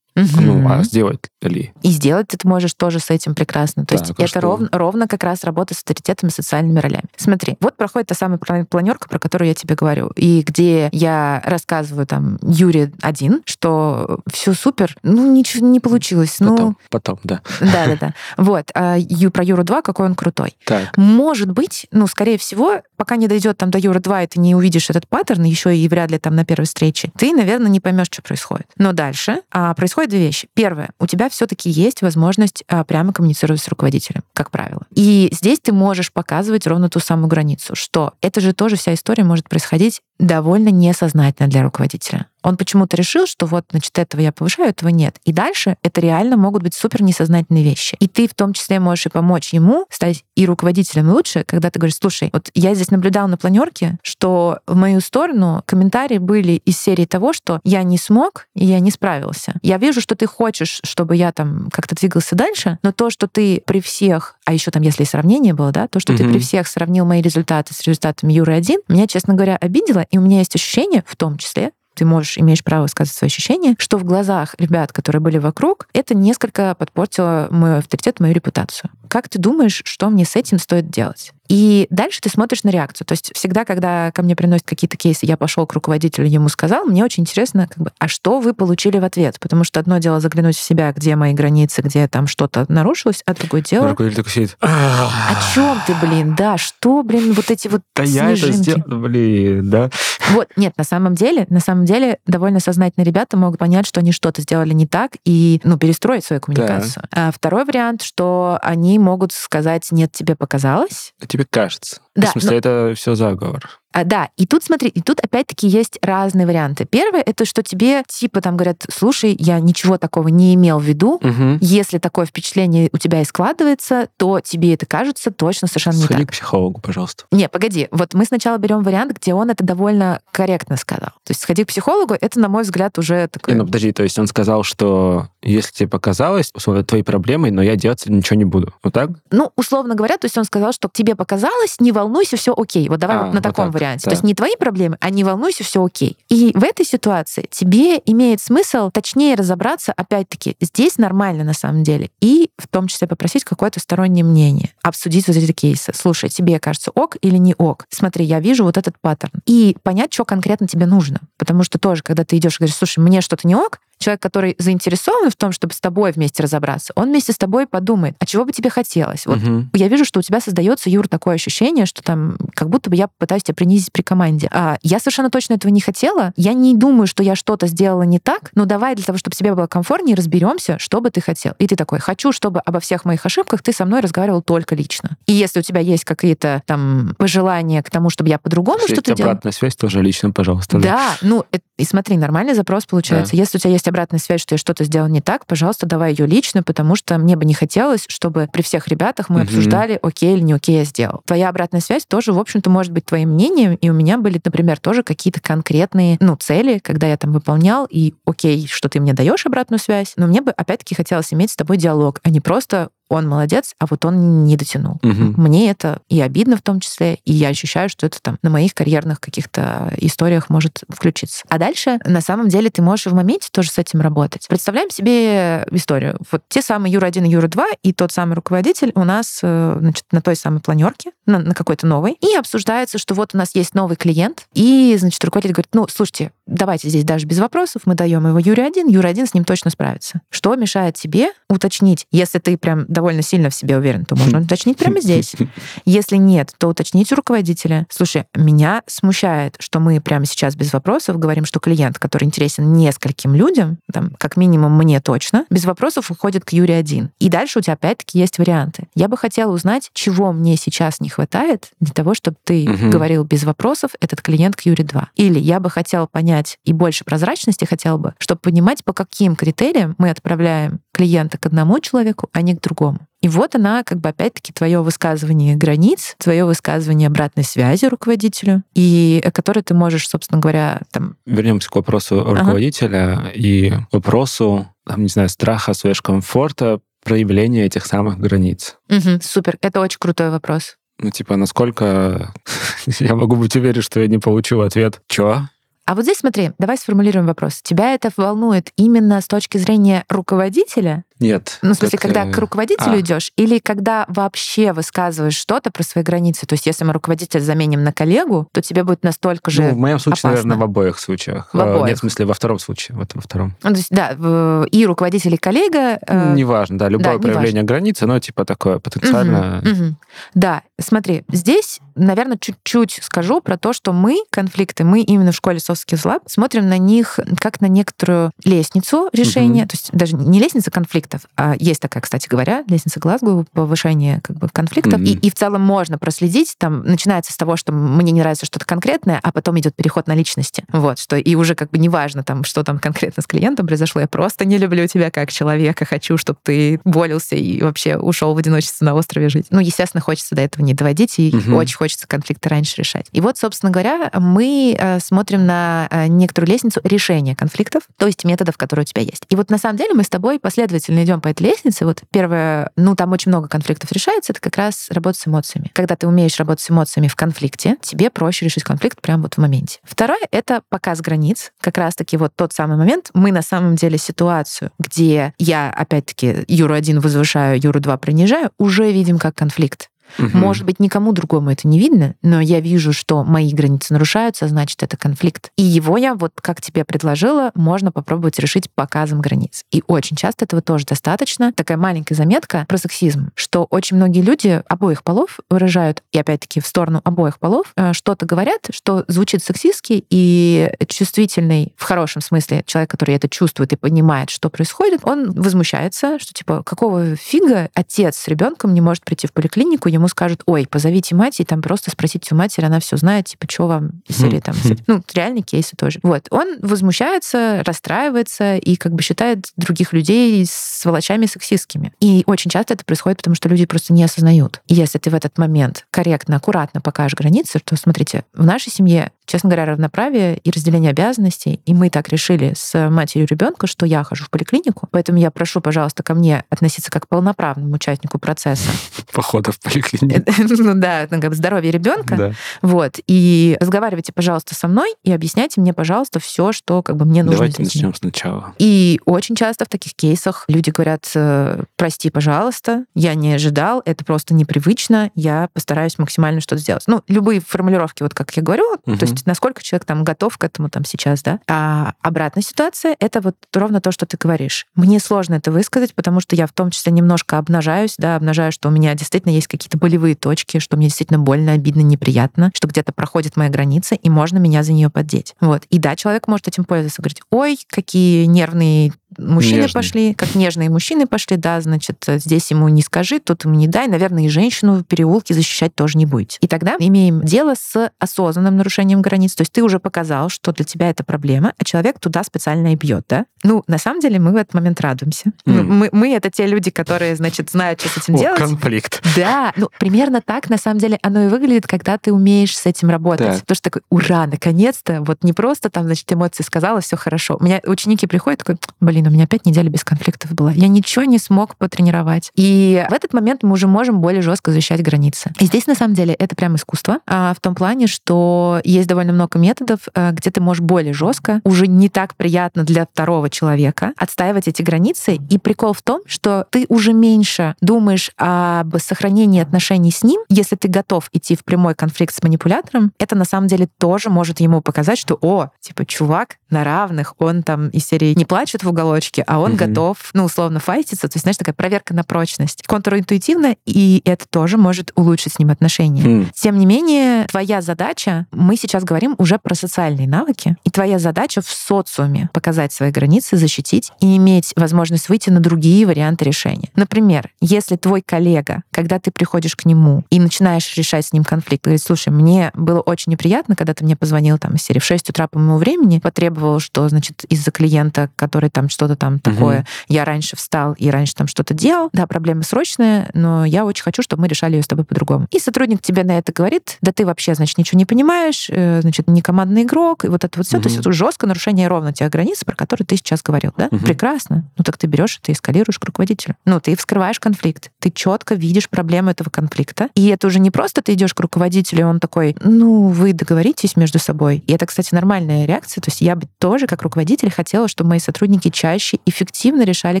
ну, а сделать ли? И сделать ты можешь тоже с этим прекрасно. То Так, есть а это что? ровно, ровно как раз работа с авторитетами, социальными ролями. Смотри, вот проходит та самая пла- планерка, про которую я тебе говорю, и где я рассказываю там Юре один, что все супер, ну ничего не получилось, ну Потом, потом, да. да, да, да. Вот а про Юру 2, какой он крутой. Так. Может быть, ну, скорее всего, пока не дойдет там до Юра 2, и ты не увидишь этот паттерн, еще и вряд ли там на первой встрече, ты, наверное, не поймешь, что происходит. Но дальше а, происходят две вещи. Первое, у тебя все-таки есть возможность а, прямо коммуницировать с руководителем, как правило. И здесь ты можешь показывать ровно ту самую границу, что это же тоже вся история может происходить довольно несознательно для руководителя. Он почему-то решил, что вот, значит, этого я повышаю, этого нет. И дальше это реально могут быть супер несознательные вещи. И ты в том числе можешь и помочь ему стать и руководителем лучше, когда ты говоришь, слушай, вот я здесь наблюдал на планерке, что в мою сторону комментарии были из серии того, что я не смог и я не справился. Я вижу, что ты хочешь, чтобы я там как-то двигался дальше, но то, что ты при всех, а еще там, если и сравнение было, да, то, что ты Мгм. при всех сравнил мои результаты с результатами Юры 1, меня, честно говоря, обидело, и у меня есть ощущение, в том числе, ты можешь, имеешь право сказать свои ощущения, что в глазах ребят, которые были вокруг, это несколько подпортило мой авторитет, мою репутацию. Как ты думаешь, что мне с этим стоит делать? И дальше ты смотришь на реакцию. То есть всегда, когда ко мне приносят какие-то кейсы, я пошел к руководителю, ему сказал, мне очень интересно, как бы, а что вы получили в ответ? Потому что одно дело заглянуть в себя, где мои границы, где там что-то нарушилось, а другое дело... Руководитель такой сидит. О чем ты, блин? Да, что, блин, вот эти вот Да я это сделал, блин, да. Вот, нет, на самом деле, на самом деле, довольно сознательные ребята могут понять, что они что-то сделали не так и, ну, перестроить свою коммуникацию. А второй вариант, что они могут сказать, нет, тебе показалось. Тебе кажется. Да, В смысле, это все заговор. А, да, и тут смотри, и тут опять-таки есть разные варианты. Первое это что тебе типа там говорят, слушай, я ничего такого не имел в виду. Угу. Если такое впечатление у тебя и складывается, то тебе это кажется точно совершенно не Сходи так. к психологу, пожалуйста. Не, погоди. Вот мы сначала берем вариант, где он это довольно корректно сказал. То есть сходи к психологу, это, на мой взгляд, уже такой... Не, ну подожди, то есть он сказал, что если тебе показалось, условно, твоей проблемой, но я делать ничего не буду. Вот так? Ну, условно говоря, то есть он сказал, что тебе показалось, не волнуйся, все окей. Вот давай А, вот на вот таком так, варианте. да. То есть не твои проблемы, а не волнуйся, все окей. И в этой ситуации тебе имеет смысл точнее разобраться, опять-таки, здесь нормально на самом деле, и в том числе попросить какое-то стороннее мнение, обсудить вот эти кейсы. Слушай, тебе кажется ок или не ок? Смотри, я вижу вот этот паттерн. И понять, что конкретно тебе нужно. Потому что тоже, когда ты идешь и говоришь, слушай, мне что-то не ок, человек, который заинтересован в том, чтобы с тобой вместе разобраться, он вместе с тобой подумает, а чего бы тебе хотелось? Вот Мгм. я вижу, что у тебя создается, Юр, такое ощущение, что там как будто бы я пытаюсь тебя принизить при команде. А я совершенно точно этого не хотела. Я не думаю, что я что-то сделала не так, но давай для того, чтобы тебе было комфортнее, разберемся, что бы ты хотел. И ты такой, хочу, чтобы обо всех моих ошибках ты со мной разговаривал только лично. И если у тебя есть какие-то там пожелания к тому, чтобы я по-другому что-то есть делала, обратная связь, тоже лично, пожалуйста. да, ну э- и смотри, нормальный запрос получается. Если у тебя есть обратная связь, что я что-то сделал не так, пожалуйста, давай ее лично, потому что мне бы не хотелось, чтобы при всех ребятах мы Мгм. обсуждали, окей или не окей я сделал. Твоя обратная связь тоже, в общем-то, может быть твоим мнением, и у меня были, например, тоже какие-то конкретные, ну, цели, когда я там выполнял, и окей, что ты мне даешь обратную связь, но мне бы опять-таки хотелось иметь с тобой диалог, а не просто он молодец, а вот он не дотянул. Мгм. Мне это и обидно в том числе, и я ощущаю, что это там на моих карьерных каких-то историях может включиться. А дальше, на самом деле, ты можешь в моменте тоже с этим работать. Представляем себе историю. Вот те самые Юра-1 и Юра-2 и тот самый руководитель у нас э, значит, на той самой планерке, на, на какой-то новой, и обсуждается, что вот у нас есть новый клиент, и, значит, руководитель говорит, ну, слушайте, давайте здесь даже без вопросов, мы даем его Юре-1, Юра-1 с ним точно справится. Что мешает тебе уточнить, если ты прям довольно сильно в себе уверен, то можно [LAUGHS] уточнить прямо здесь. [LAUGHS] Если нет, то уточните у руководителя. Слушай, меня смущает, что мы прямо сейчас без вопросов говорим, что клиент, который интересен нескольким людям, там, как минимум мне точно, без вопросов уходит к Юре один. И дальше у тебя опять-таки есть варианты. Я бы хотела узнать, чего мне сейчас не хватает, хватает для того, чтобы ты Мгм. говорил без вопросов, этот клиент к Юре 2. Или я бы хотела понять и больше прозрачности хотел бы, чтобы понимать, по каким критериям мы отправляем клиента к одному человеку, а не к другому. И вот она, как бы опять-таки, твое высказывание границ, твое высказывание обратной связи руководителю, и э, которое ты можешь, собственно говоря, там, Вернемся к вопросу руководителя и вопросу, там, не знаю, страха, своего комфорта, проявления этих самых границ. «Мгм, супер, это очень крутой вопрос. Ну, типа, насколько [LAUGHS] я могу быть уверен, что я не получу ответ «Чё?» А вот здесь смотри, давай сформулируем вопрос. Тебя это волнует именно с точки зрения руководителя? Нет. Ну, в смысле, как, когда э, к руководителю а. идешь, или когда вообще высказываешь что-то про свои границы? То есть, если мы руководителя заменим на коллегу, то тебе будет настолько же Ну, в моем случае, опасно. наверное, в обоих случаях. В Э, обоих. Нет, в смысле, во втором случае. Вот во втором. Ну, то есть, да, и руководитель, и коллега. э, Неважно, да, любое неважно. проявление границы, но типа такое потенциально... Мгм, мгм. Да, смотри, здесь, наверное, чуть-чуть скажу про то, что мы, конфликты, мы именно в школе Soft Skills Lab смотрим на них как на некоторую лестницу решения, Мгм. то есть даже не лестница конфликтов, а есть такая, кстати говоря, лестница Глазго, повышение как бы конфликтов, и, Мгм. и в целом можно проследить, там начинается с того, что мне не нравится что-то конкретное, а потом идет переход на личности, вот, что и уже как бы неважно там, что там конкретно с клиентом произошло, я просто не люблю тебя как человека, хочу, чтобы ты болился и вообще ушел в одиночество на острове жить. Ну, естественно, хочется до этого не доводить, и Мгм. очень хочется конфликты раньше решать. И вот, собственно говоря, мы э, смотрим на э, некоторую лестницу решения конфликтов, то есть методов, которые у тебя есть. И вот на самом деле мы с тобой последовательно идем по этой лестнице. Вот первое, ну, там очень много конфликтов решается, это как раз работа с эмоциями. Когда ты умеешь работать с эмоциями в конфликте, тебе проще решить конфликт прямо вот в моменте. Второе — это показ границ. Как раз-таки вот тот самый момент. Мы на самом деле ситуацию, где я, опять-таки, Юру 1 возвышаю, Юру 2 принижаю, уже видим как конфликт. Мгм. Может быть, никому другому это не видно, но я вижу, что мои границы нарушаются, а значит, это конфликт. И его я, вот как тебе предложила, можно попробовать решить показом границ. И очень часто этого тоже достаточно. Такая маленькая заметка про сексизм, что очень многие люди обоих полов выражают, и опять-таки в сторону обоих полов, э, что-то говорят, что звучит сексистски, и чувствительный, в хорошем смысле, человек, который это чувствует и понимает, что происходит, он возмущается, что типа, какого фига отец с ребенком не может прийти в поликлинику, ему скажут, ой, позовите мать, и там просто спросите у матери, она все знает, типа, что вам из серии там... Ну, реальные кейсы тоже. Вот. Он возмущается, расстраивается и как бы считает других людей сволочами сексистскими. И очень часто это происходит, потому что люди просто не осознают. И если ты в этот момент корректно, аккуратно покажешь границы, то, смотрите, в нашей семье, честно говоря, равноправие и разделение обязанностей, и мы так решили с матерью ребенка, что я хожу в поликлинику, поэтому я прошу, пожалуйста, ко мне относиться как к полноправному участнику процесса. [LAUGHS] Похода в поликлинику. [LAUGHS] Ну да, ну, как бы здоровье ребенка. Вот. И разговаривайте, пожалуйста, со мной и объясняйте мне, пожалуйста, все, что как бы мне нужно. Давайте начнем сначала. И очень часто в таких кейсах люди говорят, э, прости, пожалуйста, я не ожидал, это просто непривычно, я постараюсь максимально что-то сделать. Ну, любые формулировки, вот как я говорю, то есть насколько человек там готов к этому там сейчас, да. А обратная ситуация — это вот ровно то, что ты говоришь. Мне сложно это высказать, потому что я в том числе немножко обнажаюсь, да, обнажаю, что у меня действительно есть какие-то болевые точки, что мне действительно больно, обидно, неприятно, что где-то проходит моя граница, и можно меня за нее поддеть. Вот. И да, человек может этим пользоваться, говорить, ой, какие нервные мужчины Нежные. пошли, как нежные мужчины пошли, да, значит, здесь ему не скажи, тут ему не дай, наверное, и женщину в переулке защищать тоже не будете. И тогда имеем дело с осознанным нарушением границ. То есть ты уже показал, что для тебя это проблема, а человек туда специально и бьет, да? Ну, на самом деле мы в этот момент радуемся. Мгм. Мы, мы это те люди, которые, значит, знают, что с этим О, делать. конфликт. Да, ну примерно так на самом деле оно и выглядит, когда ты умеешь с этим работать. Так. Потому что такой, ура, наконец-то, вот не просто там, значит, эмоции сказала, все хорошо. У меня ученики приходят, такой, блин, у меня опять неделя без конфликтов была. Я ничего не смог потренировать. И в этот момент мы уже можем более жестко защищать границы. И здесь, на самом деле, это прям искусство, а, в том плане, что есть довольно много методов, а, где ты можешь более жестко, уже не так приятно для второго человека отстаивать эти границы. И прикол в том, что ты уже меньше думаешь об сохранении отношений с ним, если ты готов идти в прямой конфликт с манипулятором, это на самом деле тоже может ему показать, что, о, типа, чувак на равных, он там из серии не плачет в уголок, уголочке, а он угу. готов, ну, условно, файтиться. То есть, знаешь, такая проверка на прочность. Контринтуитивно, и это тоже может улучшить с ним отношения. Mm. Тем не менее, твоя задача, мы сейчас говорим уже про социальные навыки, и твоя задача в социуме показать свои границы, защитить и иметь возможность выйти на другие варианты решения. Например, если твой коллега, когда ты приходишь к нему и начинаешь решать с ним конфликт, говорит, слушай, мне было очень неприятно, когда ты мне позвонил там из серии в 6 утра по моему времени, потребовал, что, значит, из-за клиента, который там что-то там угу. такое, я раньше встал и раньше там что-то делал, да, проблема срочная, но я очень хочу, чтобы мы решали ее с тобой по-другому. И сотрудник тебе на это говорит, да ты вообще, значит, ничего не понимаешь, э, значит, не командный игрок, и вот это вот все, угу. то есть это жестко нарушение ровно тех границ, про которые ты сейчас говорил, да? Угу. Прекрасно. Ну так ты берешь это и эскалируешь к руководителю. Ну, ты вскрываешь конфликт, ты четко видишь проблему этого конфликта, и это уже не просто ты идешь к руководителю, и он такой, ну, вы договоритесь между собой. И это, кстати, нормальная реакция. То есть я бы тоже, как руководитель, хотела, чтобы мои сотрудники чаще эффективно решали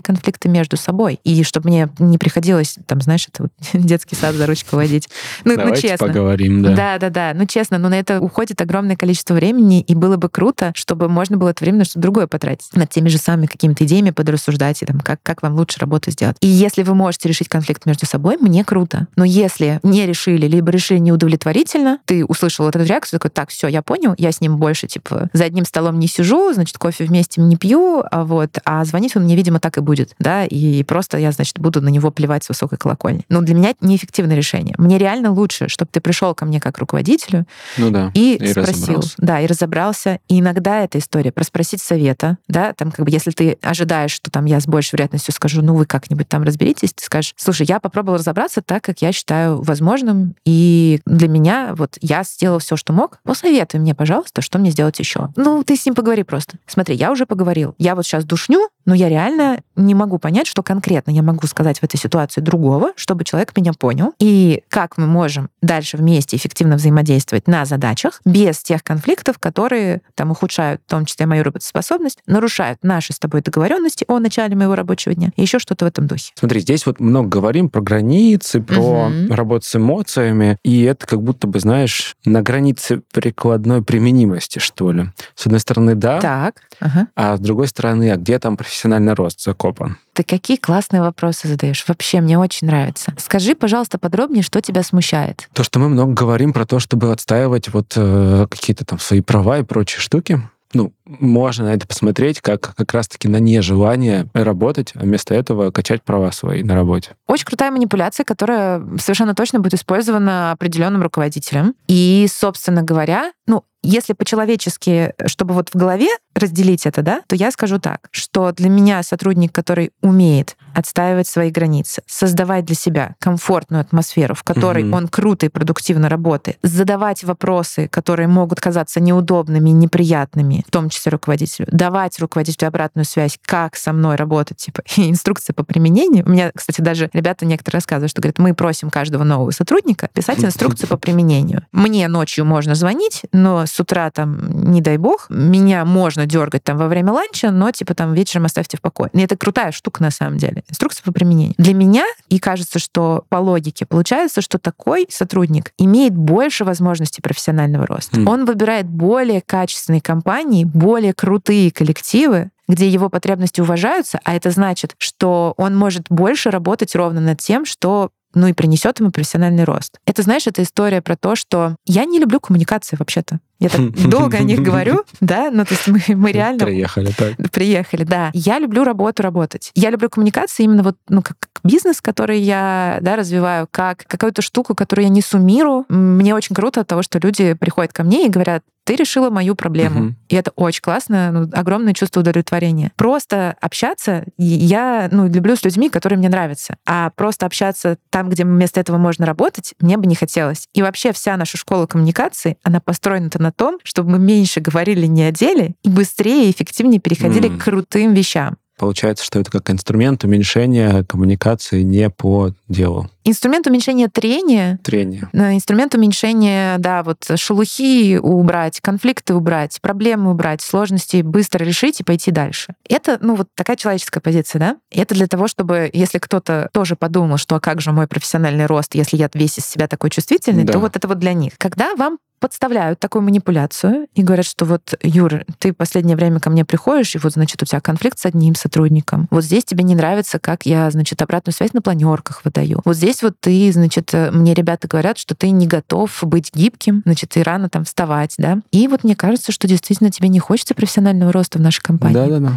конфликты между собой. И чтобы мне не приходилось, там, знаешь, это вот [LAUGHS] детский сад за ручку водить. Ну, ну Давайте ну честно. поговорим, да. Да, да, да. Ну, честно, но на это уходит огромное количество времени, и было бы круто, чтобы можно было это время на что-то другое потратить. Над теми же самыми какими-то идеями подрассуждать, и там, как, как вам лучше работу сделать. И если вы можете решить конфликт между собой, мне круто. Но если не решили, либо решили неудовлетворительно, ты услышал вот эту реакцию, такой, так, все, я понял, я с ним больше, типа, за одним столом не сижу, значит, кофе вместе не пью, а вот, а звонить он мне, видимо, так и будет, да, и просто я, значит, буду на него плевать с высокой колокольни. Но для меня это неэффективное решение. Мне реально лучше, чтобы ты пришел ко мне как руководителю ну да, и, и спросил, да, и разобрался. И иногда эта история про спросить совета, да, там как бы если ты ожидаешь, что там я с большей вероятностью скажу, ну вы как-нибудь там разберитесь, ты скажешь, слушай, я попробовал разобраться так, как я считаю возможным, и для меня вот я сделал все, что мог. Посоветуй мне, пожалуйста, что мне сделать еще. Ну, ты с ним поговори просто. Смотри, я уже поговорил. Я вот сейчас душню, но я реально не могу понять, что конкретно я могу сказать в этой ситуации другого, чтобы человек меня понял. И как мы можем дальше вместе эффективно взаимодействовать на задачах без тех конфликтов, которые там ухудшают, в том числе мою работоспособность, нарушают наши с тобой договоренности о начале моего рабочего дня и еще что-то в этом духе. Смотри, здесь вот много говорим про границы, про угу. работу с эмоциями, и это как будто бы, знаешь, на границе прикладной применимости, что ли. С одной стороны, да, так. Ага. а с другой стороны, а где там профессиональный рост закопан? Ты какие классные вопросы задаешь. Вообще, мне очень нравится. Скажи, пожалуйста, подробнее, что тебя смущает. То, что мы много говорим про то, чтобы отстаивать вот э, какие-то там свои права и прочие штуки ну, можно на это посмотреть как как раз-таки на нежелание работать, а вместо этого качать права свои на работе. Очень крутая манипуляция, которая совершенно точно будет использована определенным руководителем. И, собственно говоря, ну, если по-человечески, чтобы вот в голове разделить это, да, то я скажу так, что для меня сотрудник, который умеет отстаивать свои границы, создавать для себя комфортную атмосферу, в которой mm-hmm. он круто и продуктивно работает, задавать вопросы, которые могут казаться неудобными, неприятными, в том числе руководителю, давать руководителю обратную связь, как со мной работать, типа, [LAUGHS] и инструкции по применению. У меня, кстати, даже ребята некоторые рассказывают, что говорят, мы просим каждого нового сотрудника писать инструкцию по применению. Мне ночью можно звонить, но с утра там, не дай бог, меня можно дергать там во время ланча, но типа там вечером оставьте в покое. И это крутая штука на самом деле. Инструкция по применению. Для меня, и кажется, что по логике получается, что такой сотрудник имеет больше возможностей профессионального роста. Mm. Он выбирает более качественные компании, более крутые коллективы, где его потребности уважаются, а это значит, что он может больше работать ровно над тем, что ну и принесет ему профессиональный рост. Это, знаешь, это история про то, что я не люблю коммуникации вообще-то. Я так [LAUGHS] долго о них говорю, да, ну то есть мы, мы реально... Приехали, так. Приехали, да. Я люблю работу работать. Я люблю коммуникации именно вот, ну, как бизнес, который я, да, развиваю, как какую-то штуку, которую я несу миру. Мне очень круто от того, что люди приходят ко мне и говорят, ты решила мою проблему. Угу. И это очень классно, ну, огромное чувство удовлетворения. Просто общаться, я ну, люблю с людьми, которые мне нравятся. А просто общаться там, где вместо этого можно работать, мне бы не хотелось. И вообще вся наша школа коммуникации, она построена на том, чтобы мы меньше говорили не о деле и быстрее и эффективнее переходили mm. к крутым вещам. Получается, что это как инструмент уменьшения коммуникации не по делу. Инструмент уменьшения трения. Трение. Инструмент уменьшения, да, вот шелухи убрать, конфликты убрать, проблемы убрать, сложности быстро решить и пойти дальше. Это, ну, вот такая человеческая позиция, да? Это для того, чтобы, если кто-то тоже подумал, что а как же мой профессиональный рост, если я весь из себя такой чувствительный, да. то вот это вот для них. Когда вам подставляют такую манипуляцию и говорят, что вот, Юр, ты последнее время ко мне приходишь, и вот, значит, у тебя конфликт с одним сотрудником. Вот здесь тебе не нравится, как я, значит, обратную связь на планерках выдаю. Вот здесь вот ты, значит, мне ребята говорят, что ты не готов быть гибким, значит, и рано там вставать, да. И вот мне кажется, что действительно тебе не хочется профессионального роста в нашей компании. Да-да-да.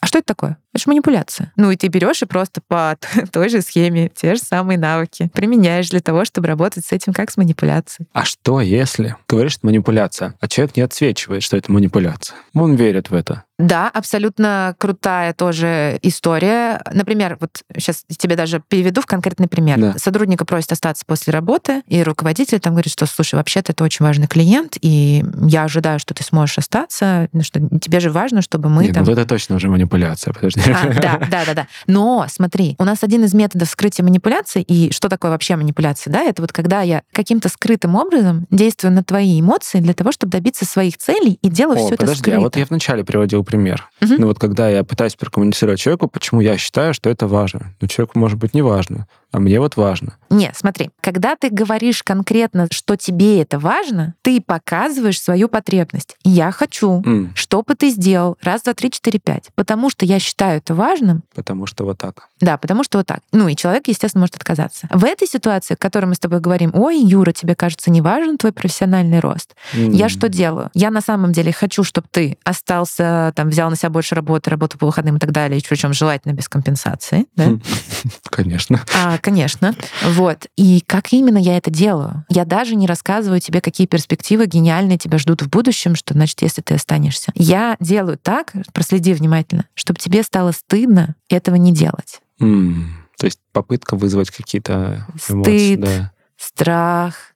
А что это такое? Это же манипуляция. Ну и ты берешь и просто по [LAUGHS] той же схеме те же самые навыки применяешь для того, чтобы работать с этим как с манипуляцией. А что если говоришь, что манипуляция, а человек не отсвечивает, что это манипуляция? Он верит в это. Да, абсолютно крутая тоже история. Например, вот сейчас тебе даже переведу в конкретный пример. Да. Сотрудника просит остаться после работы, и руководитель там говорит, что, слушай, вообще-то это очень важный клиент, и я ожидаю, что ты сможешь остаться, ну, что тебе же важно, чтобы мы Нет, там... Вот это точно уже манипуляция, подожди. А, да, да, да, да. Но смотри, у нас один из методов скрытия манипуляции, и что такое вообще манипуляция, да, это вот когда я каким-то скрытым образом действую на твои эмоции для того, чтобы добиться своих целей и делаю О, все подожди, это скрыто. а вот я вначале приводил пример. Угу. Ну вот когда я пытаюсь прокоммуницировать человеку, почему я считаю, что это важно. Ну человеку может быть не важно, а мне вот важно. Не, смотри, когда ты говоришь конкретно, что тебе это важно, ты показываешь свою потребность. Я хочу, mm. чтобы ты сделал раз, два, три, четыре, пять. Потому что я считаю это важным. Потому что вот так. Да, потому что вот так. Ну и человек, естественно, может отказаться. В этой ситуации, в которой мы с тобой говорим, ой, Юра, тебе кажется не важен твой профессиональный рост. Mm. Я что делаю? Я на самом деле хочу, чтобы ты остался, там, взял на себя больше работы, работу по выходным и так далее, причем желательно без компенсации. Да? [LAUGHS] Конечно. А, конечно. Вот. И как именно я это делаю? Я даже не рассказываю тебе, какие перспективы гениальные тебя ждут в будущем, что значит, если ты останешься. Я делаю так, проследи внимательно, чтобы тебе стало стыдно этого не делать. Mm. То есть попытка вызвать какие-то эмоции. Стыд, да. страх,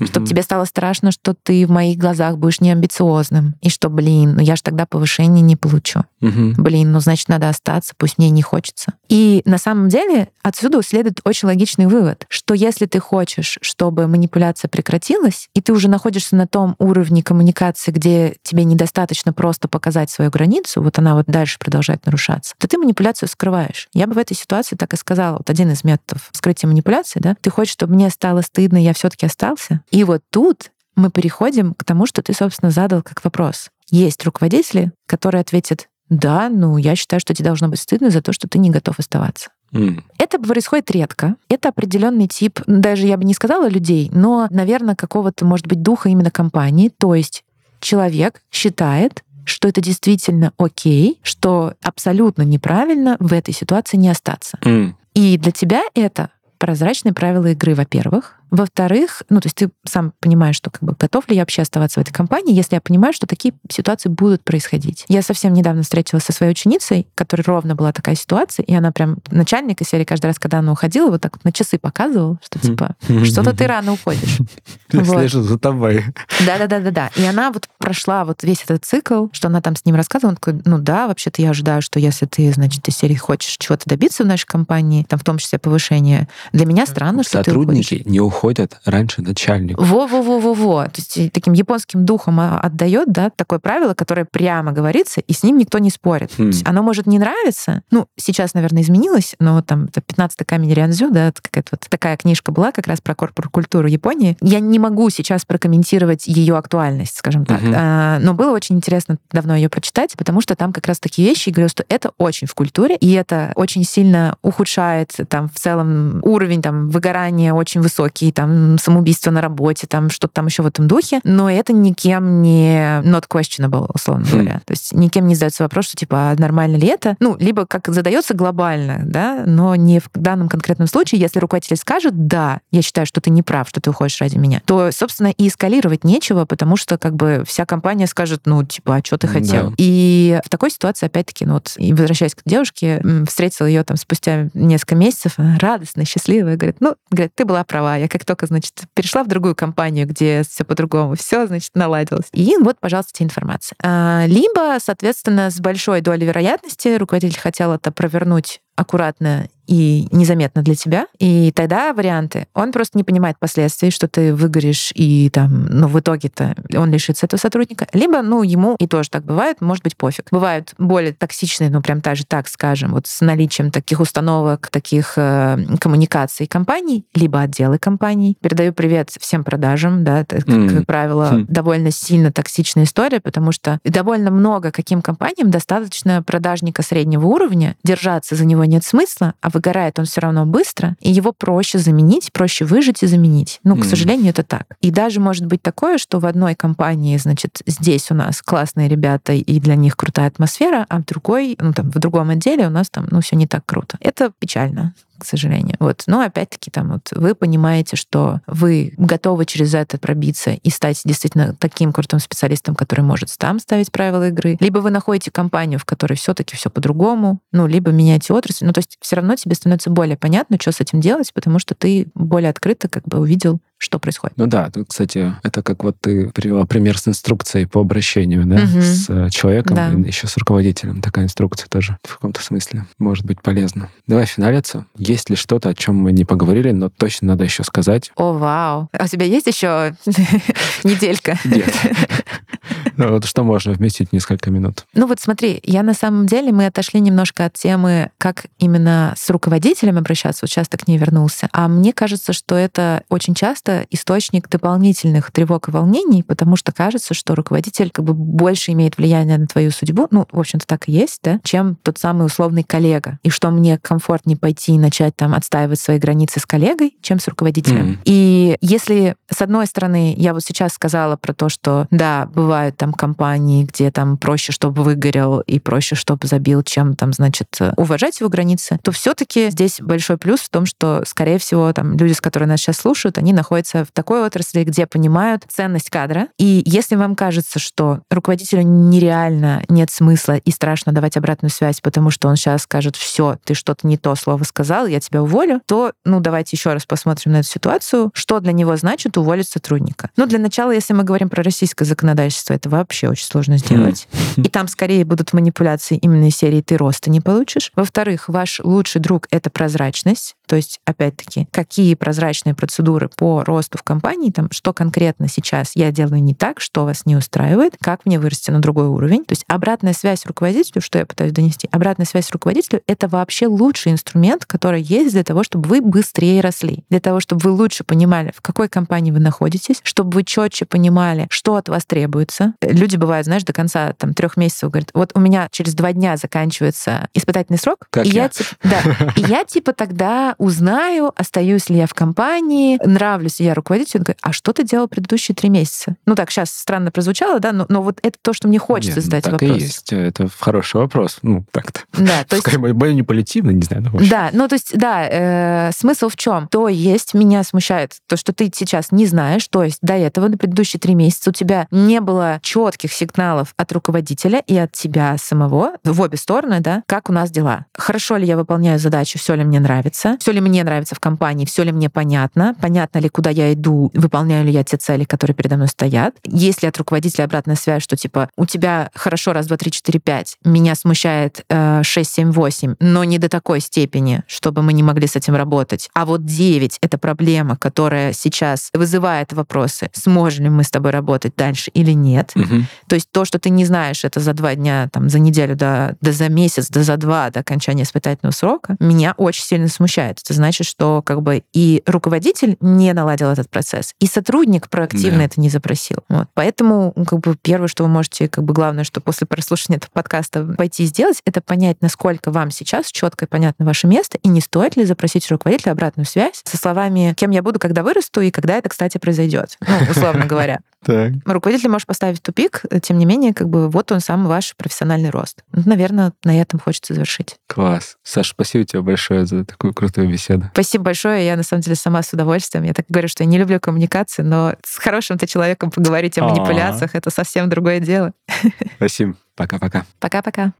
mm Чтобы тебе стало страшно, что ты в моих глазах будешь неамбициозным. И что, блин, ну я же тогда повышение не получу. mm Блин, ну значит, надо остаться, пусть мне не хочется. И на самом деле отсюда следует очень логичный вывод, что если ты хочешь, чтобы манипуляция прекратилась, и ты уже находишься на том уровне коммуникации, где тебе недостаточно просто показать свою границу, вот она вот дальше продолжает нарушаться, то ты манипуляцию скрываешь. Я бы в этой ситуации так и сказала. Вот один из методов скрытия манипуляции, да, ты хочешь, чтобы мне стало стыдно, я все таки остался, и вот тут мы переходим к тому, что ты, собственно, задал как вопрос. Есть руководители, которые ответят, да, ну, я считаю, что тебе должно быть стыдно за то, что ты не готов оставаться. Mm. Это происходит редко. Это определенный тип, даже я бы не сказала людей, но, наверное, какого-то, может быть, духа именно компании. То есть человек считает, что это действительно окей, что абсолютно неправильно в этой ситуации не остаться. Mm. И для тебя это прозрачные правила игры, во-первых. Во-вторых, ну, то есть ты сам понимаешь, что как бы готов ли я вообще оставаться в этой компании, если я понимаю, что такие ситуации будут происходить. Я совсем недавно встретилась со своей ученицей, которой ровно была такая ситуация, и она прям начальник из серии каждый раз, когда она уходила, вот так вот на часы показывала, что типа, что-то ты рано уходишь. [LAUGHS] Я слежу за тобой. Да-да-да-да-да. И она вот прошла вот весь этот цикл, что она там с ним рассказывала, он такой, ну да, вообще-то я ожидаю, что если ты, значит, из серии хочешь чего-то добиться в нашей компании, там в том числе повышения, для меня странно, что ты Сотрудники не уходят уходят раньше начальника. Во-во-во-во-во. То есть таким японским духом а, отдает, да, такое правило, которое прямо говорится, и с ним никто не спорит. Хм. оно может не нравиться. Ну, сейчас, наверное, изменилось, но там это 15-й камень Рианзю, да, какая-то вот такая книжка была как раз про корпоративную культуру Японии. Я не могу сейчас прокомментировать ее актуальность, скажем так. Угу. А, но было очень интересно давно ее прочитать, потому что там как раз такие вещи, и говорю, что это очень в культуре, и это очень сильно ухудшает там в целом уровень там выгорания очень высокий, всякие там самоубийства на работе, там что-то там еще в этом духе, но это никем не not questionable, условно mm. говоря. То есть никем не задается вопрос, что типа, а нормально ли это? Ну, либо как задается глобально, да, но не в данном конкретном случае, если руководитель скажет, да, я считаю, что ты не прав, что ты уходишь ради меня, то, собственно, и эскалировать нечего, потому что как бы вся компания скажет, ну, типа, а что ты хотел? Да. И в такой ситуации, опять-таки, ну вот, и возвращаясь к девушке, встретила ее там спустя несколько месяцев, радостная, счастливая, говорит, ну, говорит, ты была права, я как только, значит, перешла в другую компанию, где все по-другому, все, значит, наладилось. И вот, пожалуйста, тебе информация. А, либо, соответственно, с большой долей вероятности руководитель хотел это провернуть аккуратно и незаметно для тебя. И тогда варианты. Он просто не понимает последствий, что ты выгоришь, и там, ну, в итоге-то он лишится этого сотрудника. Либо, ну, ему, и тоже так бывает, может быть, пофиг. Бывают более токсичные, ну, прям даже так скажем, вот с наличием таких установок, таких э, коммуникаций компаний, либо отделы компаний. Передаю привет всем продажам, да, это, mm. как правило, mm. довольно сильно токсичная история, потому что довольно много каким компаниям достаточно продажника среднего уровня, держаться за него нет смысла, а выгорает он все равно быстро, и его проще заменить, проще выжить и заменить. Ну, mm. к сожалению, это так. И даже может быть такое, что в одной компании, значит, здесь у нас классные ребята, и для них крутая атмосфера, а в другой, ну, там, в другом отделе у нас там, ну, все не так круто. Это печально к сожалению. Вот. Но опять-таки там вот вы понимаете, что вы готовы через это пробиться и стать действительно таким крутым специалистом, который может там ставить правила игры. Либо вы находите компанию, в которой все-таки все по-другому, ну, либо меняете отрасль. Ну, то есть все равно тебе становится более понятно, что с этим делать, потому что ты более открыто как бы увидел что происходит. Ну да, тут, кстати, это как вот ты привела пример с инструкцией по обращению, да, угу. с э, человеком, да. еще с руководителем. Такая инструкция тоже в каком-то смысле может быть полезна. Давай финалиться. Есть ли что-то, о чем мы не поговорили, но точно надо еще сказать? О, вау. А у тебя есть еще [LAUGHS] неделька? Нет. [LAUGHS] Вот что можно вместить в несколько минут? Ну вот смотри, я на самом деле, мы отошли немножко от темы, как именно с руководителем обращаться, вот сейчас ты к ней вернулся. А мне кажется, что это очень часто источник дополнительных тревог и волнений, потому что кажется, что руководитель как бы больше имеет влияние на твою судьбу, ну, в общем-то, так и есть, да, чем тот самый условный коллега. И что мне комфортнее пойти и начать там отстаивать свои границы с коллегой, чем с руководителем. Mm. И если, с одной стороны, я вот сейчас сказала про то, что, да, бывают там компании, где там проще, чтобы выгорел и проще, чтобы забил, чем там, значит, уважать его границы, то все таки здесь большой плюс в том, что, скорее всего, там люди, с которыми нас сейчас слушают, они находятся в такой отрасли, где понимают ценность кадра. И если вам кажется, что руководителю нереально нет смысла и страшно давать обратную связь, потому что он сейчас скажет, все, ты что-то не то слово сказал, я тебя уволю, то, ну, давайте еще раз посмотрим на эту ситуацию, что для него значит уволить сотрудника. Ну, для начала, если мы говорим про российское законодательство, это вообще очень сложно сделать. И там скорее будут манипуляции именно серии «ты роста не получишь». Во-вторых, ваш лучший друг — это прозрачность. То есть, опять-таки, какие прозрачные процедуры по росту в компании, там, что конкретно сейчас я делаю не так, что вас не устраивает, как мне вырасти на другой уровень. То есть обратная связь руководителю, что я пытаюсь донести, обратная связь руководителю — это вообще лучший инструмент, который есть для того, чтобы вы быстрее росли, для того, чтобы вы лучше понимали, в какой компании вы находитесь, чтобы вы четче понимали, что от вас требуется. Люди бывают, знаешь, до конца там трех месяцев говорят, вот у меня через два дня заканчивается испытательный срок, как и я, я типа, да, и я типа тогда узнаю, остаюсь ли я в компании, нравлюсь ли я руководителю. Он говорит, а что ты делал предыдущие три месяца? Ну так, сейчас странно прозвучало, да, но, но вот это то, что мне хочется Нет, задать так вопрос. и есть. Это хороший вопрос. Ну, так-то. Да, то [LAUGHS] есть... Манипулятивно, не знаю. Ну, да, ну то есть, да, э, смысл в чем? То есть меня смущает то, что ты сейчас не знаешь, то есть до этого, на предыдущие три месяца у тебя не было четких сигналов от руководителя и от тебя самого в обе стороны, да, как у нас дела. Хорошо ли я выполняю задачу, все ли мне нравится, все ли мне нравится в компании, все ли мне понятно, понятно ли, куда я иду, выполняю ли я те цели, которые передо мной стоят. Есть ли от руководителя обратная связь, что типа у тебя хорошо раз, два, три, четыре, пять, меня смущает э, 6, 7, 8, но не до такой степени, чтобы мы не могли с этим работать. А вот 9 — это проблема, которая сейчас вызывает вопросы, сможем ли мы с тобой работать дальше или нет. Угу. То есть то, что ты не знаешь это за два дня, там, за неделю, да, да за месяц, да за два до окончания испытательного срока, меня очень сильно смущает. Это значит, что как бы и руководитель не наладил этот процесс, и сотрудник проактивно да. это не запросил. Вот. Поэтому как бы первое, что вы можете, как бы главное, что после прослушивания этого подкаста пойти и сделать, это понять, насколько вам сейчас четко и понятно ваше место, и не стоит ли запросить руководителя обратную связь со словами, кем я буду, когда вырасту, и когда это, кстати, произойдет. Ну, условно говоря. Так. Руководитель может поставить в тупик, тем не менее, как бы вот он сам ваш профессиональный рост. Ну, наверное, на этом хочется завершить. Класс. Саша, спасибо тебе большое за такую крутую беседу. Спасибо большое. Я, на самом деле, сама с удовольствием. Я так говорю, что я не люблю коммуникации, но с хорошим-то человеком поговорить о а. манипуляциях — это совсем другое дело. [LAUGHS] Спасибо. Пока-пока. Пока-пока.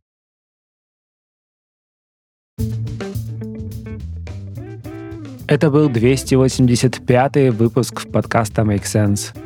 Это был 285 выпуск подкаста Make Sense.